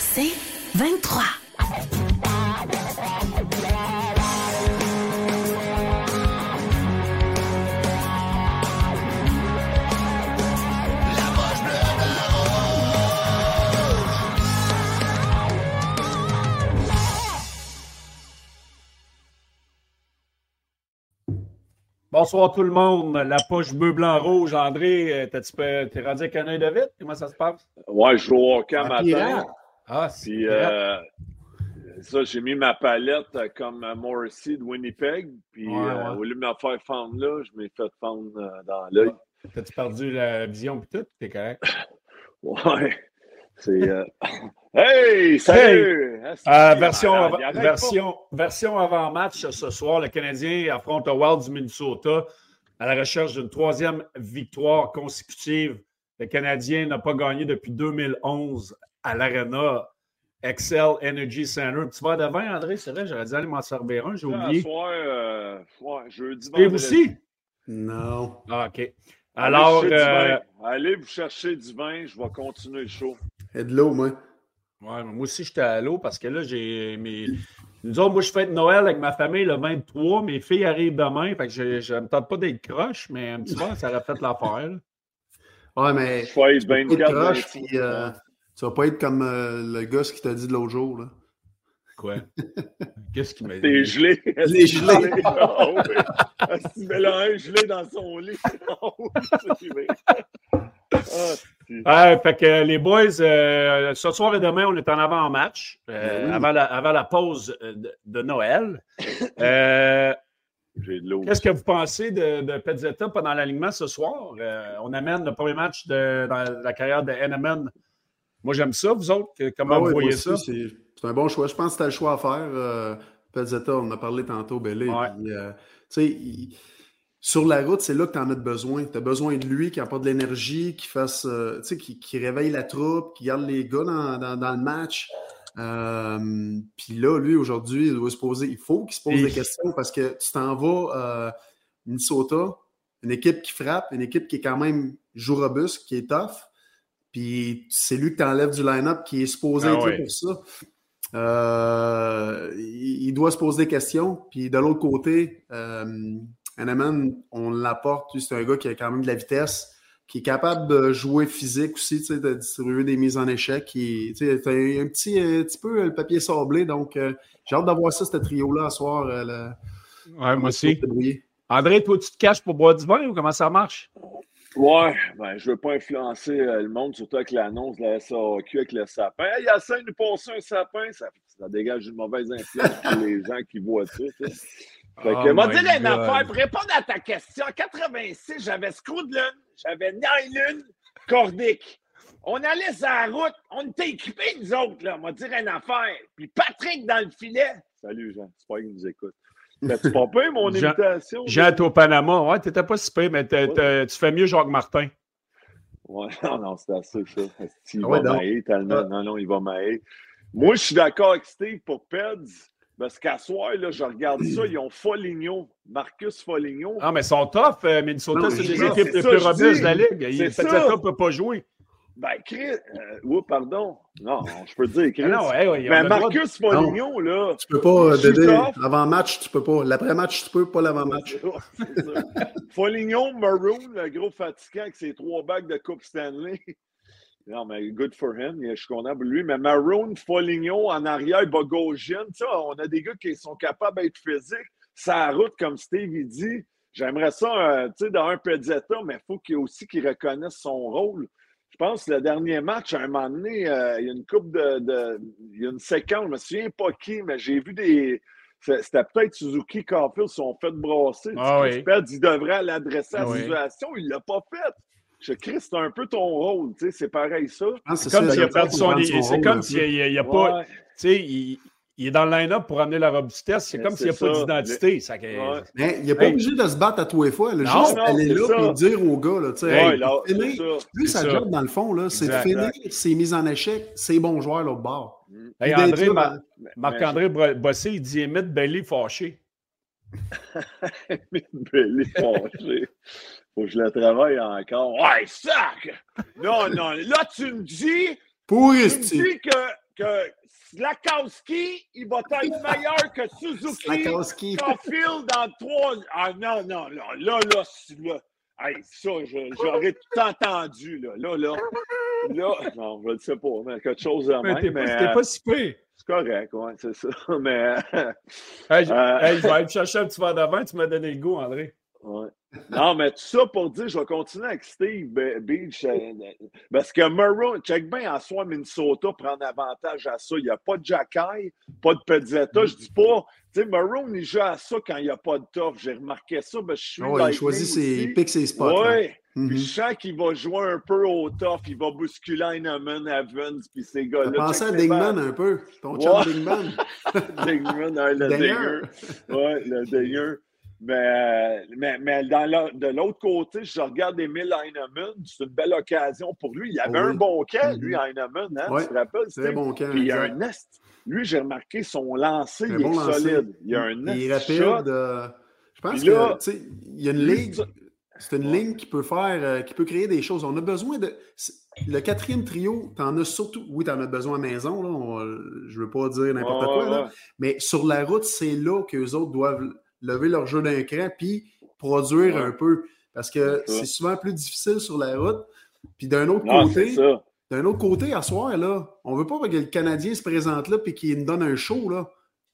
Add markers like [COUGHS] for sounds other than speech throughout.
C'est 23. Bonsoir tout le monde. La poche bleu, blanc, rouge. André, t'es rendu avec un œil de vite? Comment ça se passe? Ouais, je joue au hockey matin. Ah, Puis, euh, ça, j'ai mis ma palette comme Morrissey de Winnipeg. Puis, Ouais, euh, ouais. au lieu de me faire fendre là, je m'ai fait fendre euh, dans l'œil. T'as-tu perdu la vision et tout? T'es correct? [LAUGHS] Ouais. C'est. euh, [LAUGHS] Hey, salut! Euh, Asti, version, version, version avant-match ce soir, le Canadien affronte le Wild du Minnesota à la recherche d'une troisième victoire consécutive. Le Canadien n'a pas gagné depuis 2011 à l'Arena Excel Energy Center. Un petit verre de vin, André, c'est vrai, j'aurais dû aller m'en servir un, j'ai Là, oublié. soir, euh, ouais, jeudi, Et vous aussi? Non. Ah, OK. Alors, euh. Allez vous chercher du vin, je vais continuer le show. Et de l'eau, moi. Ouais, moi aussi, j'étais à l'eau parce que là, j'ai mes. Nous autres, moi, je fête Noël avec ma famille le 23. Mes filles arrivent demain. Fait que je, je me tente pas d'être croche, mais un petit peu, ça aurait fait l'affaire. Ouais, mais. Je être 24, croche, 26. puis, euh, tu vas pas être comme euh, le gosse qui t'a dit de l'autre jour. Là. Quoi? [LAUGHS] Qu'est-ce qu'il m'a dit? T'es gelé. Les gelés. Ah oui. Asti, mais là, un gelé dans son lit. [LAUGHS] Ah. Ah. Ouais, fait que les boys, euh, ce soir et demain, on est en avant-match, euh, Ben oui. avant, la, avant la pause de, de Noël. [LAUGHS] Euh, J'ai de l'eau. Qu'est-ce que vous pensez de, de Pezzetta pendant l'alignement ce soir? Euh, on amène le premier match de, dans la carrière de NMN. Moi, j'aime ça. Vous autres, comment Ah vous voyez ça? C'est un bon choix. Je pense que c'était le choix à faire. Euh, Pezzetta, on en a parlé tantôt, Bellé. Ouais. euh, il- sur la route, c'est là que tu en as besoin. Tu as besoin de lui qui apporte de l'énergie, qui fasse, euh, qui, qui réveille la troupe, qui garde les gars dans, dans- dans le match. Euh, Puis là, lui, aujourd'hui, il doit se poser, il faut qu'il se pose Et- des questions parce que tu t'en vas euh, Minnesota, une équipe qui frappe, une équipe qui est quand même joue robuste, qui est tough. Puis c'est lui que tu enlèves du line-up qui est supposé Ah être ouais. pour ça. Euh, il il doit se poser des questions. Puis de l'autre côté, euh, Hanneman, on l'apporte. C'est un gars qui a quand même de la vitesse, qui est capable de jouer physique aussi, de distribuer des mises en échec. Qui, sais, t'as un, petit, un petit peu le papier sablé. Donc, euh, j'ai hâte d'avoir ça, ce trio-là, à soir. euh, le- Ouais, moi aussi. André, toi, tu te caches pour boire du vin ou comment ça marche? Ouais, ben, je veux pas influencer euh, le monde, surtout avec l'annonce de la SAQ avec le sapin. Hey, Yacine nous passé un sapin, ça, ça dégage une mauvaise influence pour les [LAUGHS] gens qui voient ça. tu sais. Fait Oh que, m'a my dit une affaire pour répondre à ta question. En 86, j'avais Scroodlun, j'avais Nylon, Cordic. On allait sur la route, on était équipés, nous autres, là. M'a dit une affaire. Puis Patrick dans le filet. Salut, Jean. J'espère qu'il nous écoute. T'as-tu pas peur, mon Jean- imitation? Jean au Panama. Ouais, t'étais pas si pire, mais tu fais mieux Jacques Martin. Ouais, [LAUGHS] non, non, c'est assez ça. Il Ah va ouais, donc. m'ailler tellement? Ah. Non, non, il va m'ailler. Moi, je suis d'accord avec Steve pour Peds. Parce qu'à soir, là, je regarde ça, ils ont Foligno, Marcus Foligno. Ah, mais ils sont tough, euh, Minnesota, Non, c'est des équipes les plus robustes de la Ligue. Il- ça. ne peut pas jouer. Ben, Chris, euh, oui, pardon. Non, je peux te dire, Chris. Ah non, ouais, ouais, mais droit de- Marcus Foligno, là. Tu peux pas, Dédé, avant-match, tu peux pas. L'après-match, tu peux, pas l'avant-match. [LAUGHS] C'est ça. Foligno, Maroon, le gros fatigant avec ses trois bagues de Coupe Stanley. Non, mais good for him. Je suis content pour lui. Mais Maroon, Foligno, en arrière, Bogosian, tu sais, on a des gars qui sont capables d'être physiques. Ça route, comme Steve il dit. J'aimerais ça, euh, tu sais, dans un Pezzetta, mais il faut qu'il aussi qu'il reconnaisse son rôle. Je pense que le dernier match, à un moment donné, euh, il y a une coupe de, de- Il y a une séquence, je me souviens pas qui, mais j'ai vu des. C'était peut-être Suzuki Caulfield, ils sont fait brasser. Ah oui. Il devrait l'adresser à Ah la oui. situation. Il l'a pas fait. Je Chris, c'est un peu ton rôle, tu sais, c'est pareil ça. Que C'est comme s'il a perdu son. C'est comme s'il n'y a, il y a pas. Tu sais, il, il est dans le line-up pour amener la robustesse. C'est comme s'il n'y a pas d'identité. Ça, que- Ouais. Mais il n'est pas Hey. obligé de se battre à tous les fois. là. Non, juste non, aller là et dire aux gars, là, tu sais, Ouais, hey, là. Lui, sa ça. job, dans le fond, là, c'est de finir ses mises en échec, ses bons joueurs l'autre bord. Hey, d'être André, ben, Marc-André Bossé, il dit émite Bailey fâché. [LAUGHS] mais- Belly fâché. Faut que je le travaille encore. Ouais, sac! Non, non, là, tu me dis, Pour tu me dis que, que Slakowski, il va être [LAUGHS] meilleur que Suzuki. Slakowski. Caulfield dans trois. Ah non, non, là, là, là, là. Hey, ça, j'aurais tout entendu, là. Là, là. Là, non, je ne sais pas, mais quelque chose de mais même. T'es mais, pas, pas si pire. C'est correct, oui, c'est ça. [LAUGHS] Mais. Hey, je, Euh, hey, je vais aller te chercher un petit verre d'avant, tu m'as donné le goût, André. Ouais. Non, mais tout ça pour dire, je vais continuer avec Steve Be- Beach. euh, Parce que Maroon, check bien, en soi, Minnesota prend avantage à ça. Il n'y a pas de Jacky, pas de Pezzetta. Je dis pas, tu sais, Maroon, il joue à ça quand il n'y a pas de tough. J'ai remarqué ça, mais je suis. Oh, il a choisi ses, il pique ses spots. là. Oui. Puis je sens qu'il va jouer un peu au tough. Il va bousculer Heinemann, Evans, puis ces gars-là. pensé à Dingman un peu. Ton Ouais. chum Dingman? [LAUGHS] Dingman, hein, le Dinger. Oui, le Dinger. Mais, mais, mais dans la- de l'autre côté, je regarde Emile Heinemann. C'est une belle occasion pour lui. Il avait Oui. un bon camp, lui, Mhm. Heinemann. Hein, Ouais. Tu te rappelles? Très bon camp. Puis il y a un nest. Lui, j'ai remarqué son lancer, il bon est lancer. solide. Il y a un nest. Il est rapide. euh, je pense là, que, il y a une ça- C'est une Ouais. ligne qui peut faire, euh, qui peut créer des choses. On a besoin de. Le quatrième trio, tu en as surtout. Oui, tu en as besoin à maison, là. on- je veux pas dire n'importe Ouais, quoi, ouais, là. Mais sur la route, c'est là qu'eux autres doivent lever leur jeu d'un cran puis produire Ouais. un peu. Parce que C'est souvent plus difficile sur la route. Puis d'un autre Non, côté, d'un autre côté, à soir, là, on veut pas que le Canadien se présente là et qu'il nous donne un show. Là.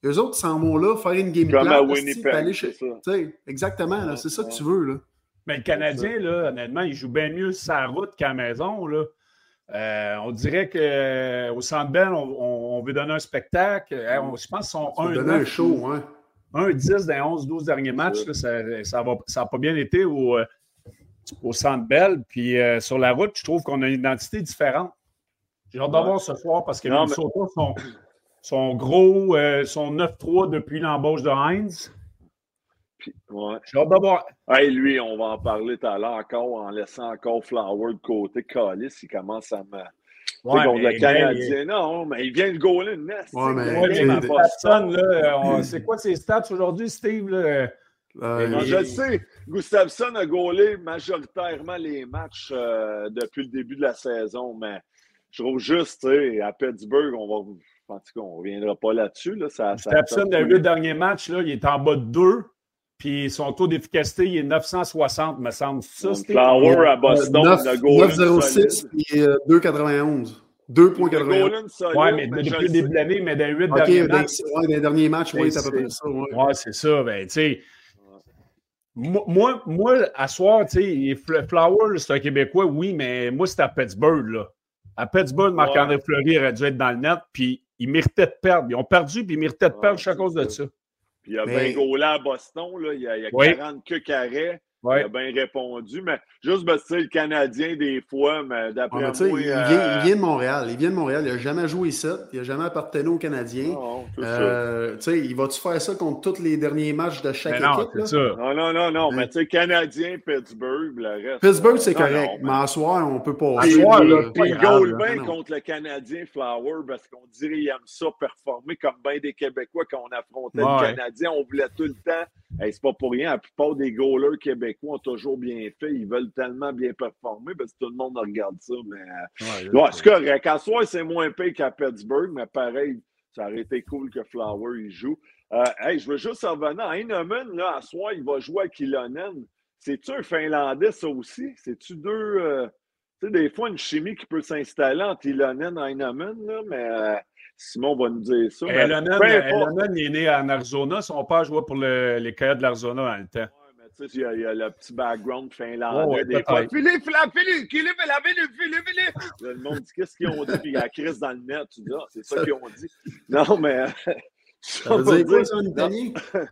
Eux autres s'en vont là, faire une game Comme plan. aller chez- ça. Exactement, là, c'est ça que tu veux. Là. Mais le Canadien, là, honnêtement, il joue bien mieux sa route qu'à la maison. Là. Euh, on dirait qu'au Centre Bell, on, on- on veut donner un spectacle. Euh, on- je pense qu'ils sont 1 donner un show, hein. 1-10 dans les 11-12 derniers matchs. là, ça ça va- ça n'a pas bien été au, euh, au Centre Bell. Puis euh, sur la route, je trouve qu'on a une identité différente. J'ai hâte d'avoir ce soir parce que les Non, mais- Minnesota sont, sont gros, euh, sont 9-3 depuis l'embauche de Heinz. Ouais. J'ai hâte d'avoir. Hey, lui, on va en parler tout à l'heure encore en laissant encore Flower de côté. Calis, il commence à me. Ouais, contre le Canadien. Non, mais il vient de gauler une nest. Ouais, mais- Ouais, tu mais sais, Gustafsson, là, on- c'est quoi ses stats aujourd'hui, Steve? Là? Euh, Non, il- je le sais, Gustafsson a gaulé majoritairement les matchs euh, depuis le début de la saison, mais je trouve juste, tu sais, à Pittsburgh, on va. En tout cas, on ne reviendra pas là-dessus. Là, ça, ça- Gustafsson, les huit derniers matchs, là, il est en bas de 2. Puis son taux d'efficacité, il est 960, me semble. Ça? Flower à Boston, neuf- il a gaulé une 9,06 solide. et euh, 2,91. Il a 2,91. gaulé une solide, Ouais, mais depuis je le début de l'année, mais dans les huit OK, derniers dans, matchs. ouais, dans les derniers matchs, oui, c'est à peu près ça. Ouais. Ouais, c'est ça. Ben, tu sais. Moi, moi, à soir, tu sais, Fl- Flower, c'est un Québécois, oui, mais moi, c'est à Pittsburgh, là. À Pittsburgh, Marc-André Fleury aurait dû être dans le net, puis ils méritaient de perdre. Ils ont perdu, puis ils méritaient de perdre à cause de c'est ça. Puis il a Mais- bien gaulé à Boston, là. Il y a, il y a Oui. 40 queues carrés. Il a bien répondu, mais juste parce que tu sais, le Canadien, des fois, mais d'après mais moi. tu sais, il, euh, vient, il vient de Montréal. Il vient de Montréal. Il n'a jamais joué ici. Il n'a jamais appartenu aux Canadiens. Non, c'est ça. Euh, tu sais, il va-tu faire ça contre tous les derniers matchs de chaque Mais non, équipe? ça. Non, non, non, non, Hein? mais tu sais, Canadien, Pittsburgh, le reste. Pittsburgh, c'est Non, correct. non, mais en soir, on peut pas. À soir, là, Puis Non. contre le Canadien Flower parce qu'on dirait qu'il aime ça performer comme bien des Québécois quand on affrontait Ouais. le Canadien. On voulait tout le temps. Hey, c'est pas pour rien. La plupart des goalers québécois ont toujours bien fait. Ils veulent tellement bien performer parce que tout le monde regarde ça. Mais Ouais, ouais, c'est correct. À soir, c'est moins payé qu'à Pittsburgh, mais pareil, ça aurait été cool que Flower il joue. Euh, hey, je veux juste revenir. Heinemann, là, à soir, il va jouer à Kilonen. C'est-tu un Finlandais, ça aussi? C'est-tu deux. euh, Tu sais, des fois, une chimie qui peut s'installer entre Ilonen et Heinemann, là, mais euh, Simon va nous dire ça. mais il est né en Arizona. Son père jouait pour le- les Coyotes de l'Arizona dans le temps. Tu sais, il y, a, il y a le petit background finlandais. Ouais, des fois. Philippe, la Philippe, Philippe, la Philippe, Philippe, Philippe. Là, Le monde dit qu'est-ce qu'ils ont dit, puis il y a la crise dans le net. Tu dis, ah, c'est ça qu'ils ont dit. Non, mais. Ça [LAUGHS] veut dire quoi, ça, en italien? [LAUGHS]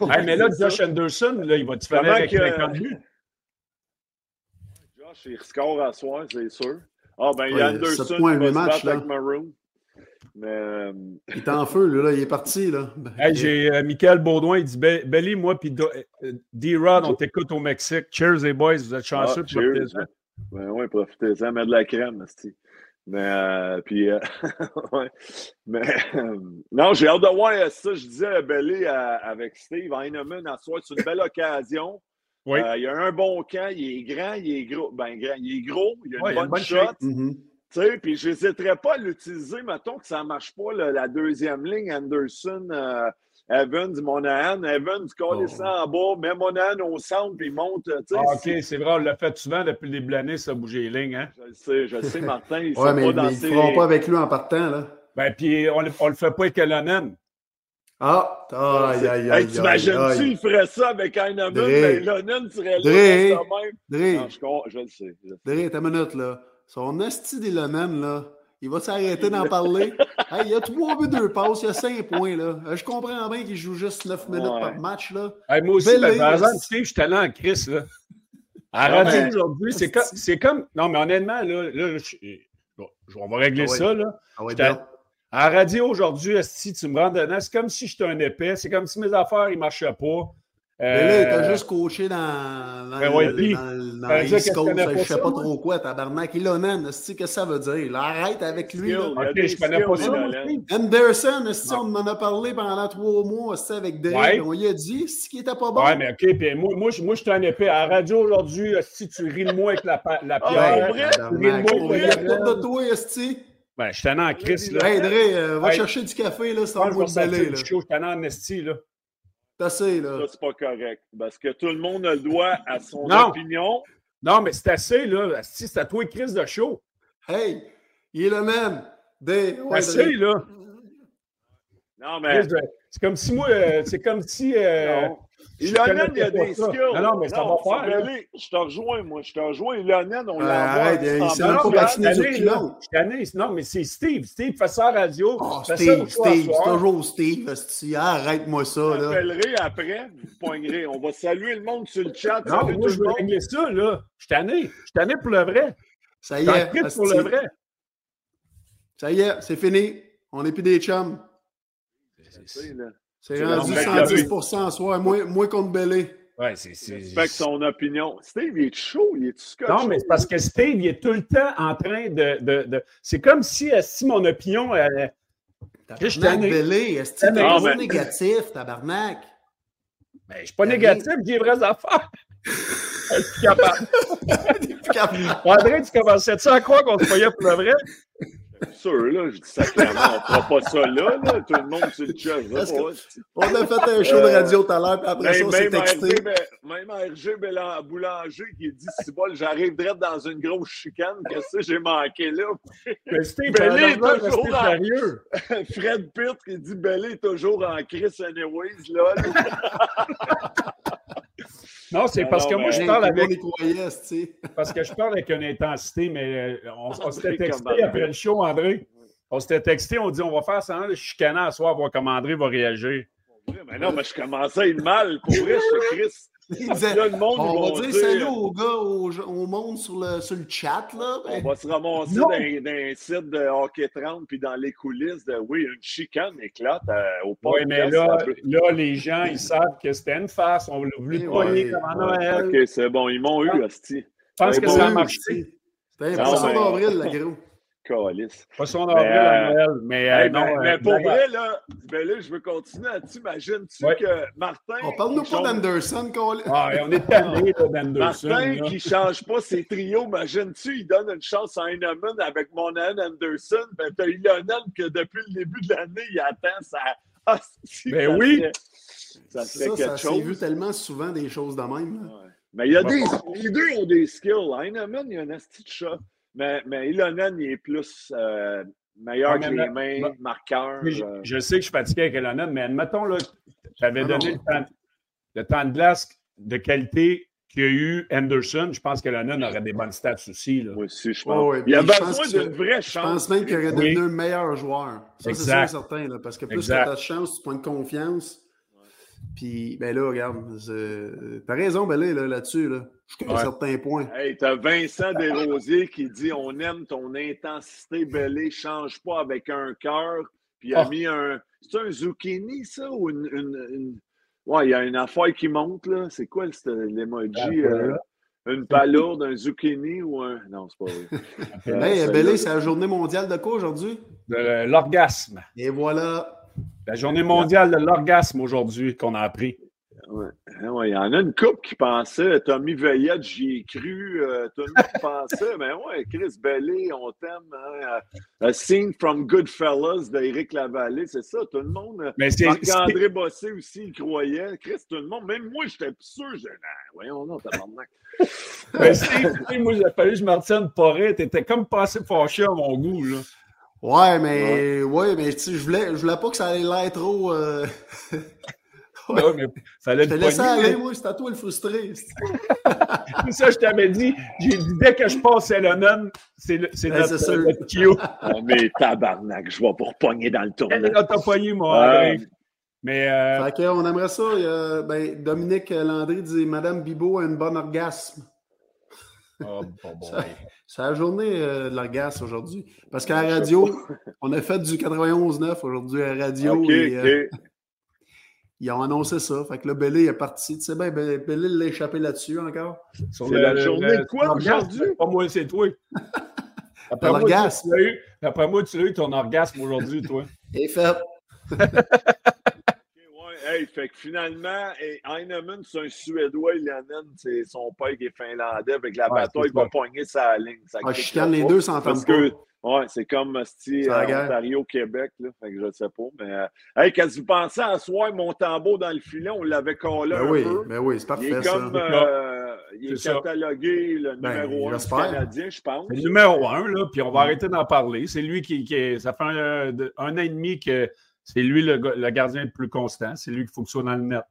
Hey, mais là, ça. Josh Anderson, là, il va te faire avec que- 50 buts. Josh, il score à soir, c'est sûr. Ah, ben, il y a sept Anderson points, qui va se battre là. avec Maroon. Mais. euh, Il est en feu, là, il est parti. Là. [LAUGHS] Hey, j'ai euh, Michael Baudouin, il dit Be- Belly, moi, puis euh, D-Rod, on t'écoute au Mexique. Cheers, les boys, vous êtes chanceux. Ah, cheers. profitez-en. Ben oui, profitez-en, mettre de la crème. Mais, euh, puis, euh, [LAUGHS] ouais. Mais, euh, non, j'ai hâte de voir ça. Je disais à Belly à- avec Steve Heinemann à soir, c'est une belle occasion. Oui. Euh, il a un bon camp, il est grand, il est gros. Ben, grand, il est gros, il a une Ouais, il a bonne une bonne shot. Mhm. Tu sais, puis j'hésiterais pas à l'utiliser, mettons que ça ne marche pas, la deuxième ligne, Anderson, euh, Evans, Monahan. Evans, colle ça en bas, met Monahan au centre, puis il monte. Ah, OK, c'est vrai, on l'a fait souvent depuis le début de l'année, ça bouger les lignes. Hein? Je le sais, je le sais, Martin. Il ouais, mais, pas mais ils ne feront pas avec lui en partant. Là. Ben, puis on ne le fait pas avec Elonen. Ah, aïe, aïe, aïe. T'imagines-tu, il ferait ça avec Heinemann, mais Lennon serait là. Dre, non, je, je, le sais. Dre, ta minute, là. Son esti d'Elonen, là, il va s'arrêter d'en parler. [LAUGHS] hey, il y a trois buts, deux passes, il y a cinq points, là. Euh, je comprends bien qu'il joue juste neuf minutes par match, là. Hey, moi aussi, ben, par exemple, je suis allé en crise, là. À radio aujourd'hui, c'est comme, comme. Non, mais honnêtement, là, là je, on va régler ah ça, là. Ah ouais, à la radio aujourd'hui, si tu me rends dedans, c'est comme si j'étais un épais. C'est comme si mes affaires ne marchaient pas. Mais là, t'as euh, juste coaché dans, dans, ben dans, dans East Coast, je sais pas trop quoi, tabarnak. Ilonen, qu'est-ce que ça veut dire? arrête avec lui. Là. Ok, je connais pas ça. Anderson, on en a parlé pendant trois mois avec Dave. On lui a dit qu'il était pas bon. Ouais, mais ok, puis moi, moi, moi je suis un épais. À la radio aujourd'hui, si tu ris de moi avec la, la ah, pierre, tu ris de moi avec la de toi, Esti. Ben, je suis en crise, là. Hey, Dre, euh, va chercher du café, là, c'est en bout de. Je suis en amnesty, là. Assez, là. Ça, c'est pas correct. Parce que tout le monde a le droit à son opinion. Non, mais c'est assez, là. C'est à toi, crise de chaud. Hey, il est le même. Des... Ouais, assez, là. Non, mais. C'est comme si moi, euh, c'est comme si. Euh, Ilonen, il y a des skills. Non, non, mais ça va faire. je te rejoins, moi. Je te rejoins. Ilonen, on l'a Arrête, il s'est même pas patiné sur kilo. Non, mais c'est Steve. Steve fait ça à radio. Oh, Steve, Steve, c'est toujours Steve. Arrête-moi ça. Je t'appellerai après, vous poignerez. On va saluer le monde sur le chat. Non, mais moi, je veux régler ça, là. Je suis tanné. Je suis tanné pour le vrai. Ça y est. pour le vrai. Ça y est, c'est fini. On n'est plus des chums. C'est rendu 110 en soi, moins, moins contre Bellé. Ouais, c'est. Respecte son opinion. Steve, il est chaud, il est scotch. Non, mais c'est parce que Steve, il est tout le temps en train de. de, de... C'est comme si, euh, si mon opinion. Euh... Je Bellé, est-ce que tu es négatif, tabarnak? Ben, je ne suis pas négatif, j'ai des vraies affaires. [LAUGHS] Je suis [LAUGHS] capable. André, tu commençais-tu à croire qu'on se voyait pour le vrai? Sûr, là. Je dis ça clairement. On ne fera pas ça là, là. Tout le monde sur le chat. On a fait un show de radio tout à l'heure, puis après ça, on s'est texté. Même RG Boulanger qui dit Si bon, j'arrive direct dans une grosse chicane, qu'est-ce que j'ai manqué là? Belé est toujours en... sérieux. [LAUGHS] Fred Pitt qui dit Belé est toujours en Chris Anyways, là. [LAUGHS] Non, c'est parce que moi, je parle avec. [LAUGHS] parce que je parle avec une intensité, mais euh, on, [LAUGHS] s'était texté après le show, André. On s'était texté, on dit on va faire ça, le chicanant à soir, voir comment André va réagir. Mais non, mais je commençais à être mal. Pour vrai, je Christ. le monde, on va dire salut aux gars, au, monde sur le, sur le chat. Là. On va se ramasser dans, un site de Hockey 30 puis dans les coulisses de oui, une chicane éclate euh, au podcast. Oui, mais là, là, les gens, ils savent que c'était une face. On voulait voulu pogner comme à Noël. OK, c'est bon. Ils m'ont eu, Asti. Je pense que ça a marché. C'était un poisson d'avril, la gros. Calice. Poisson d'avril à Noël. Mais, euh, non, mais, euh, pour vrai, là, ben là, je veux continuer là-dessus. Imagines-tu que Martin. On parle-nous pas d'Anderson, Ah, on est tanné d'Anderson. Martin qui ne change pas ses trios, imagines-tu, il donne une chance à Heinemann avec mon Anderson. Ben, t'as Lionel que depuis le début de l'année, il attend sa. [LAUGHS] Ah, ben oui! Ça, ça, ça s'est vu tellement souvent des choses de même. Mais il y a des, les deux ont des skills. Heinemann, il y a un asti de chat. Mais, mais Ilonen, il est plus euh, meilleur que les mains, marqueur. Euh. Je, sais que je suis fatigué avec Ilonen, mais admettons, là, j'avais donné le temps, le temps, de glace de qualité qu'il y a eu Anderson. Je pense qu'Ilonen aurait des bonnes stats aussi. Là. Moi aussi, je pense. il a besoin d'une vraie chance. Je pense même qu'il aurait devenu un meilleur joueur. Ça, c'est sûr certain. Là, parce que plus tu as de chance, tu prends de confiance. Puis, ben là, regarde, t'as raison, ben là, là-dessus, là, jusqu'à un certain point. Hey, t'as Vincent Desrosiers qui dit On aime ton intensité, Belé, change pas avec un cœur. Puis il a ah. mis un. C'est un zucchini, ça, ou une. une, Ouais, il y a une affaire qui monte, là. C'est quoi l'emoji? Euh, une palourde, un zucchini ou un. Non, c'est pas vrai. [LAUGHS] hey, Belé, c'est la journée mondiale de quoi aujourd'hui? De l'orgasme. Et voilà. La journée mondiale de l'orgasme aujourd'hui qu'on a appris. Ouais. Il y en a une couple qui pensait, Tommy Veillette, j'y ai cru, euh, tout le monde pensait, mais ouais, Chris Bellé, on t'aime. Hein, a Scene from Goodfellas d'Éric Lavallée, c'est ça, tout le monde. Mais c'est André Bossé aussi, il croyait. Chris, tout le monde, même moi, j'étais sûr, je disais, voyons, non, tabarnak. [LAUGHS] mais Steve, moi, j'ai fallu que je me retienne pas t'étais comme passé fâché à mon goût, là. Ouais, mais, ouais. mais tu je voulais, je voulais pas que ça allait l'air trop. Euh... [LAUGHS] Ouais. mais ça allait te laissé aller, moi, c'était à toi le frustré. c'est ça, [LAUGHS] je t'avais dit. J'ai dit, dès que je passe à Lennon, c'est notre, notre Q. [LAUGHS] oh, mais tabarnak, je vais pour pogner dans le tournoi. T'as pogné, moi. Mais. Euh... Fait on aimerait ça. Euh, ben, Dominique Landry dit Madame Bibot a une bonne orgasme. Oh, [LAUGHS] bon, bon, c'est la journée euh, de l'orgasme aujourd'hui. Parce qu'à la radio, on a fait du 91-9 aujourd'hui à la radio. Euh, ils ont annoncé ça. Fait que là, Bellé est parti. Tu sais bien, Bellé l'a échappé là-dessus encore. C'est la journée de quoi aujourd'hui? Pas moi, c'est toi. [LAUGHS] Après moi, tu après moi, tu as eu ton orgasme aujourd'hui, toi. [LAUGHS] Et fait. Hey, fait que finalement, Heinemann, c'est un Suédois, Ilanen, c'est son père qui est finlandais. Avec la bataille, il va pogner sa ligne. Ça ah, chicane, les deux s'entendent pas. Ouais, c'est comme euh, Ontario, Québec, là. Fait que je ne sais pas. Mais, euh, hey, quand vous pensez à soir, mon tambour dans le filet, on l'avait collé ben un oui, peu. Ben oui, c'est parfait, il est comme, Euh, il est, catalogué le ben, numéro un canadien, je pense. Le numéro un, là, puis on va arrêter d'en parler. C'est lui qui, qui Ça fait un, un an et demi que c'est lui le, gardien le plus constant. C'est lui qu'il faut que soit dans le net.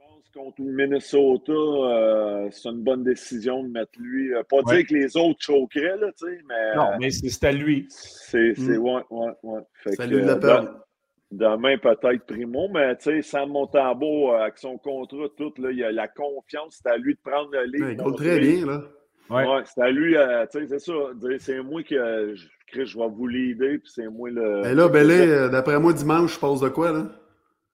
Je pense contre le Minnesota, euh, c'est une bonne décision de mettre lui. Euh, pas dire que les autres choqueraient, là, tu sais, mais. Non, mais c'est à lui. C'est, mm. ouais, ouais, ouais. c'est lui le euh, Demain, peut-être Primo, mais tu sais, Sam Montambeau, avec son contrat, tout, là, il a la confiance, c'est à lui de prendre le livre. il très bien, là. Ouais. ouais c'est à lui, tu sais, c'est ça. C'est moi qui je vais vous l'aider, puis c'est moi le. Et là, Bélé, euh, d'après moi, dimanche, je pose de quoi, là?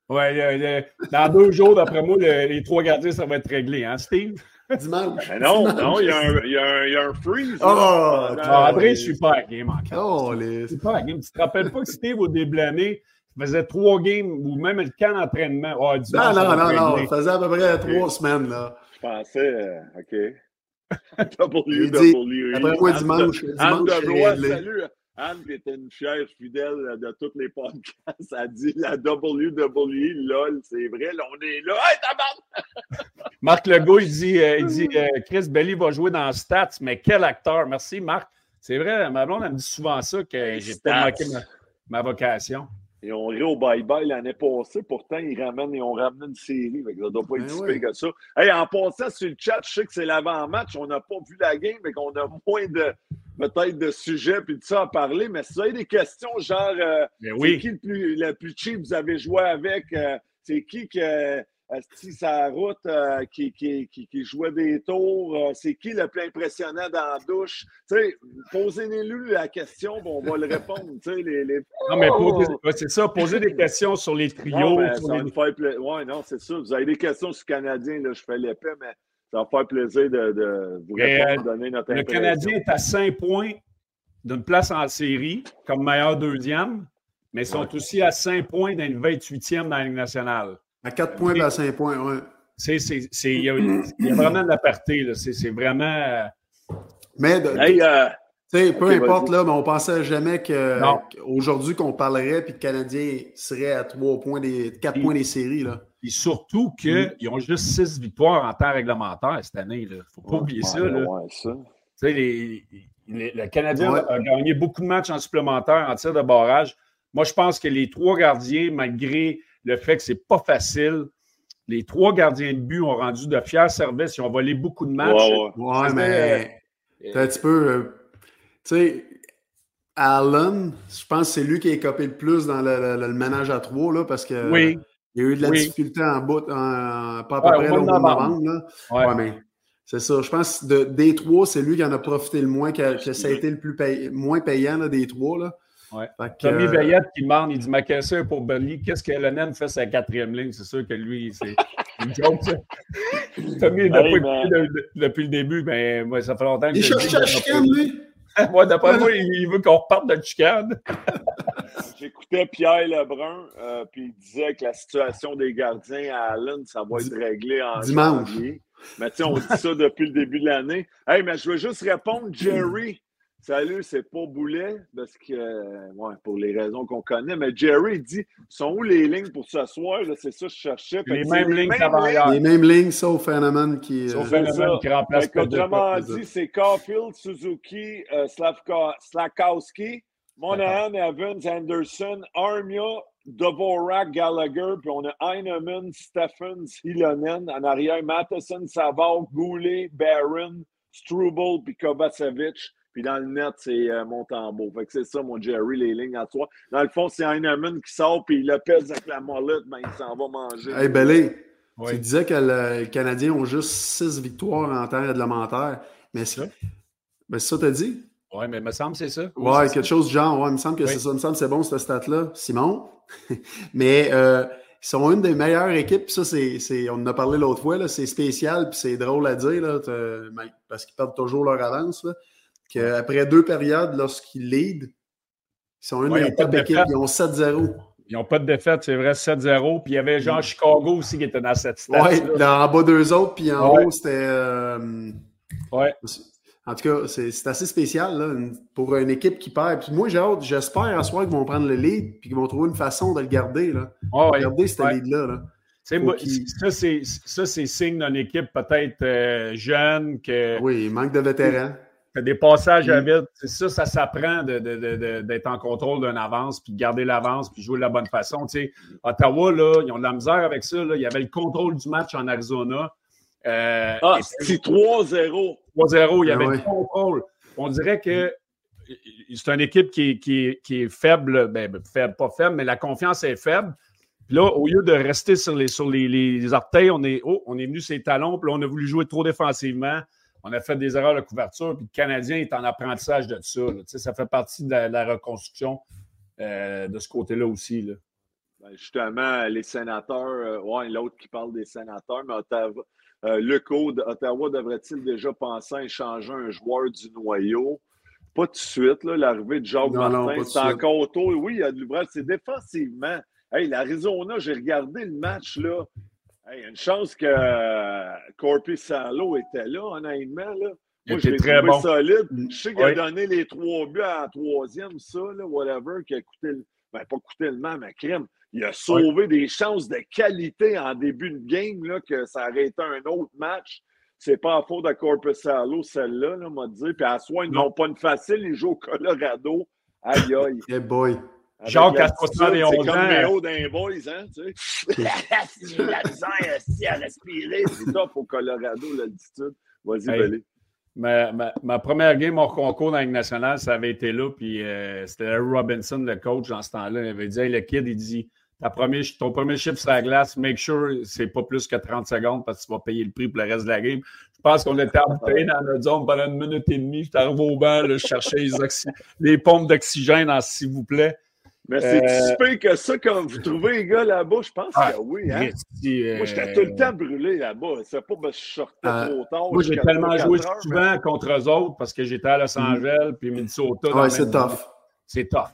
Ouais, dans deux jours, d'après moi, les trois gardiens, ça va être réglé, hein, Steve? Dimanche. Mais non, non, il y, a un, il, y a un, il y a un freeze. Oh, André, je suis pas à game encore. Oh, les... Je suis pas à game. Tu te rappelles pas que Steve, au début de l'année, faisait trois games ou même le camp d'entraînement? Oh, non, non, non, non. Il faisait à peu près trois semaines, là. Je pensais, euh, OK. WWE. Après moi, dimanche. Anne de salut. Anne, qui était une chère fidèle de tous les podcasts, a dit la WWE, lol, c'est vrai, là, on est là. Hey, tabarnak! Marc Legault, il dit, euh, il dit euh, Chris Belly va jouer dans Stats, mais quel acteur? Merci, Marc. C'est vrai, ma blonde, elle me dit souvent ça, que j'ai pas manqué ma vocation. Ils ont ri au bye-bye l'année passée. Pourtant, ils ramènent et ont ramené une série. ça ne doit pas être ben si que ça. Hey, en passant sur le chat, je sais que c'est l'avant-match. On n'a pas vu la game, mais qu'on a [LAUGHS] moins de peut-être de sujets puis de ça à parler. Mais si vous avez des questions, genre euh, ben c'est qui le plus, le plus cheap vous avez joué avec? Euh, c'est qui que si sa route euh, qui, qui, qui, jouait des tours, euh, c'est qui le plus impressionnant dans la douche? Posez-nous la question, on va le répondre. Les, les... Non, mais c'est ça, poser des questions sur les trios. Oui, non, c'est ça. Vous avez des questions sur le Canadien, là, je fais l'épée, mais ça va faire plaisir de, de vous répondre, euh, donner notre Le Canadien est à 5 points d'une place en série comme meilleur deuxième, mais ils sont aussi à 5 points d'une 28e dans la Ligue nationale. À 4 points et à 5 points, oui. Il y, a vraiment de la partie. C'est vraiment. Euh, mais euh, peu importe, là, mais on pensait jamais qu'aujourd'hui qu'on parlerait puis que le Canadien serait à 3 points des 4 points des séries. Là. Et surtout qu'ils mm. ont juste 6 victoires en temps réglementaire cette année. Il ne faut pas oublier ça. Là. le Canadien a gagné beaucoup de matchs en supplémentaire en tir de barrage. Moi, je pense que les trois gardiens, malgré le fait que c'est pas facile. Les trois gardiens de but ont rendu de fiers services. Ils ont volé beaucoup de matchs. Ouais, mais euh, un petit peu. Euh, tu sais, Allen, je pense que c'est lui qui a écopé le plus dans le, ménage à trois, là, parce que. Oui. Il y a eu de la difficulté en bout, pas à peu près au mois de novembre. Ouais. mais c'est ça. Je pense que des trois, c'est lui qui en a profité le moins, que, ça a été le plus moins payant des trois. Là. Ouais. Tommy euh... Veillette qui demande, il dit Ma question pour Belly, qu'est-ce que Lennon fait sa quatrième ligne? C'est sûr que lui, c'est [LAUGHS] une joke, ça. Tommy n'a pas écouté depuis le début, mais moi, ça fait longtemps que Il cherche la chicane, lui. [LAUGHS] moi, d'après moi, il veut qu'on reparte de la chicane. [LAUGHS] J'écoutais Pierre Lebrun, euh, puis il disait que la situation des gardiens à Allen, ça va être réglé en dimanche. janvier. Mais tu sais, on dit ça depuis le début de l'année. Hey, mais je veux juste répondre, Jerry. Salut, c'est pas Boulet, parce que, euh, ouais, pour les raisons qu'on connaît, mais Jerry dit sont où les lignes pour ce soir? C'est ça que je cherchais. Les mêmes c'est lignes mêmes. Les mêmes lignes, sauf Phénomène qui. Sauf euh, qui remplace Fait qu'autrement Pedro. dit, c'est Caulfield, Suzuki, euh, Slavka- Slakowski, Monahan, Evans, Anderson, Armia, Dvorak, Gallagher, puis on a Heinemann, Stephens, Hilonen, en arrière, Matheson, Savard, Goulet, Barron, Struble, puis Kovacevic. Puis dans le net, c'est euh, Montembeau. Fait que c'est ça, mon Jerry, les lignes à toi. Dans le fond, c'est Heinemann qui sort, puis il le pèse avec la molette, ben il s'en va manger. Hey, Belé, Oui. tu disais que le- les Canadiens ont juste six victoires en terre réglementaire. Mais c'est Ça. ben, c'est ça, t'as dit? Oui, mais il me semble que c'est ça. Ouais, quelque chose du genre. Ouais, il me semble que Oui. c'est ça. Il me semble que c'est bon, cette stat-là. Simon. [LAUGHS] Mais euh, ils sont une des meilleures équipes. Puis ça, c'est, c'est- on en a parlé l'autre fois. là, C'est spécial. Puis c'est drôle à dire. Là, mais- parce qu'ils perdent toujours leur avance. Là, qu'après deux périodes, lorsqu'ils lead, ils sont une Ouais, des top équipes. Ils ont 7-0. Ils n'ont pas de défaite, c'est vrai, 7-0. Puis il y avait genre Chicago aussi qui était dans cette stat. Dans- en bas d'eux autres. Puis en Ouais. haut, c'était. euh, Ouais. En tout cas, c'est assez spécial là, pour une équipe qui perd. Puis moi, j'ai hâte, j'espère à soir qu'ils vont prendre le lead puis qu'ils vont trouver une façon de le garder. Là. Ouais. Garder ce Ouais. lead-là. Là. Moi, ça, c'est signe d'une équipe peut-être euh, jeune, que Oui, il manque de vétérans. Des passages à Mm. vide. C'est ça, ça s'apprend de, de- de- de- d'être en contrôle d'une avance, puis de garder l'avance, puis jouer de la bonne façon. Tu sais, Ottawa, là, ils ont de la misère avec ça. là. Il y avait le contrôle du match en Arizona. Euh, Ah, c'est 3-0. 3-0, il y Ah avait ouais. le contrôle. On dirait que c'est une équipe qui est, qui est- qui est faible, ben, faible, pas faible, mais la confiance est faible. Puis là, au lieu de rester sur les, sur les, les orteils, on est, oh, on est venu sur les talons, puis là, on a voulu jouer trop défensivement. On a fait des erreurs de couverture, puis le Canadien est en apprentissage de ça. là. Tu sais, Ça fait partie de la, reconstruction euh, de ce côté-là aussi. Là. Ben, justement, les sénateurs, euh, ouais, l'autre qui parle des sénateurs, mais Ottawa, euh, le code, Ottawa devrait-il déjà penser à échanger un joueur du noyau? Pas tout de suite, là, l'arrivée de Jacques Non, Martin, c'est encore tôt. Oui, il y a de l'ouvrage. C'est défensivement. Hey, l'Arizona, j'ai regardé le match, là. Hey, une chance que euh, Corpi Salo était là, honnêtement, là. Il Moi, je l'ai trouvé bon. solide. Je sais qu'il Oui. a donné les trois buts à la troisième, ça, là, whatever, qui a coûté le. Ben, pas coûté le mal, mais crème. Il a sauvé des chances de qualité en début de game, là, que ça aurait été un autre match. C'est pas à faute de Corpus Salo, celle-là, là, m'a dit. Puis à soi, ils n'ont pas une facile, ils jouent au Colorado. Aïe, aïe. Yeah [LAUGHS] boy. Jacques, à l'attitude, 71 C'est comme ans. Méo d'un boys, hein, tu sais. J'ai [LAUGHS] la misère aussi à respirer. C'est top au Colorado, l'altitude. Vas-y, Hey. Belé. Ma, ma- ma première game hors concours dans la Ligue nationale, ça avait été là. Puis euh, c'était Robinson, le coach, dans ce temps-là. Il avait dit Hey, le kid, il dit ta premier, ton premier chiffre sur la glace, make sure c'est pas plus que 30 secondes parce que tu vas payer le prix pour le reste de la game. Je pense qu'on était embouteillés dans notre zone pendant une minute et demie. J'étais arrivé au banc, là, je cherchais les, oxy- les pompes d'oxygène, s'il vous plaît. Mais c'est Euh, si pire que ça quand vous trouvez les gars là-bas, je pense Ah, que oui. Hein? Euh, Moi, j'étais tout le temps brûlé là-bas. C'est pas parce que je sortais Euh, trop tard. Moi, j'ai tellement 3-4 joué heures, mais- souvent contre eux autres parce que j'étais à Los Angeles puis Minnesota. Ouais, c'est tough. C'est tough.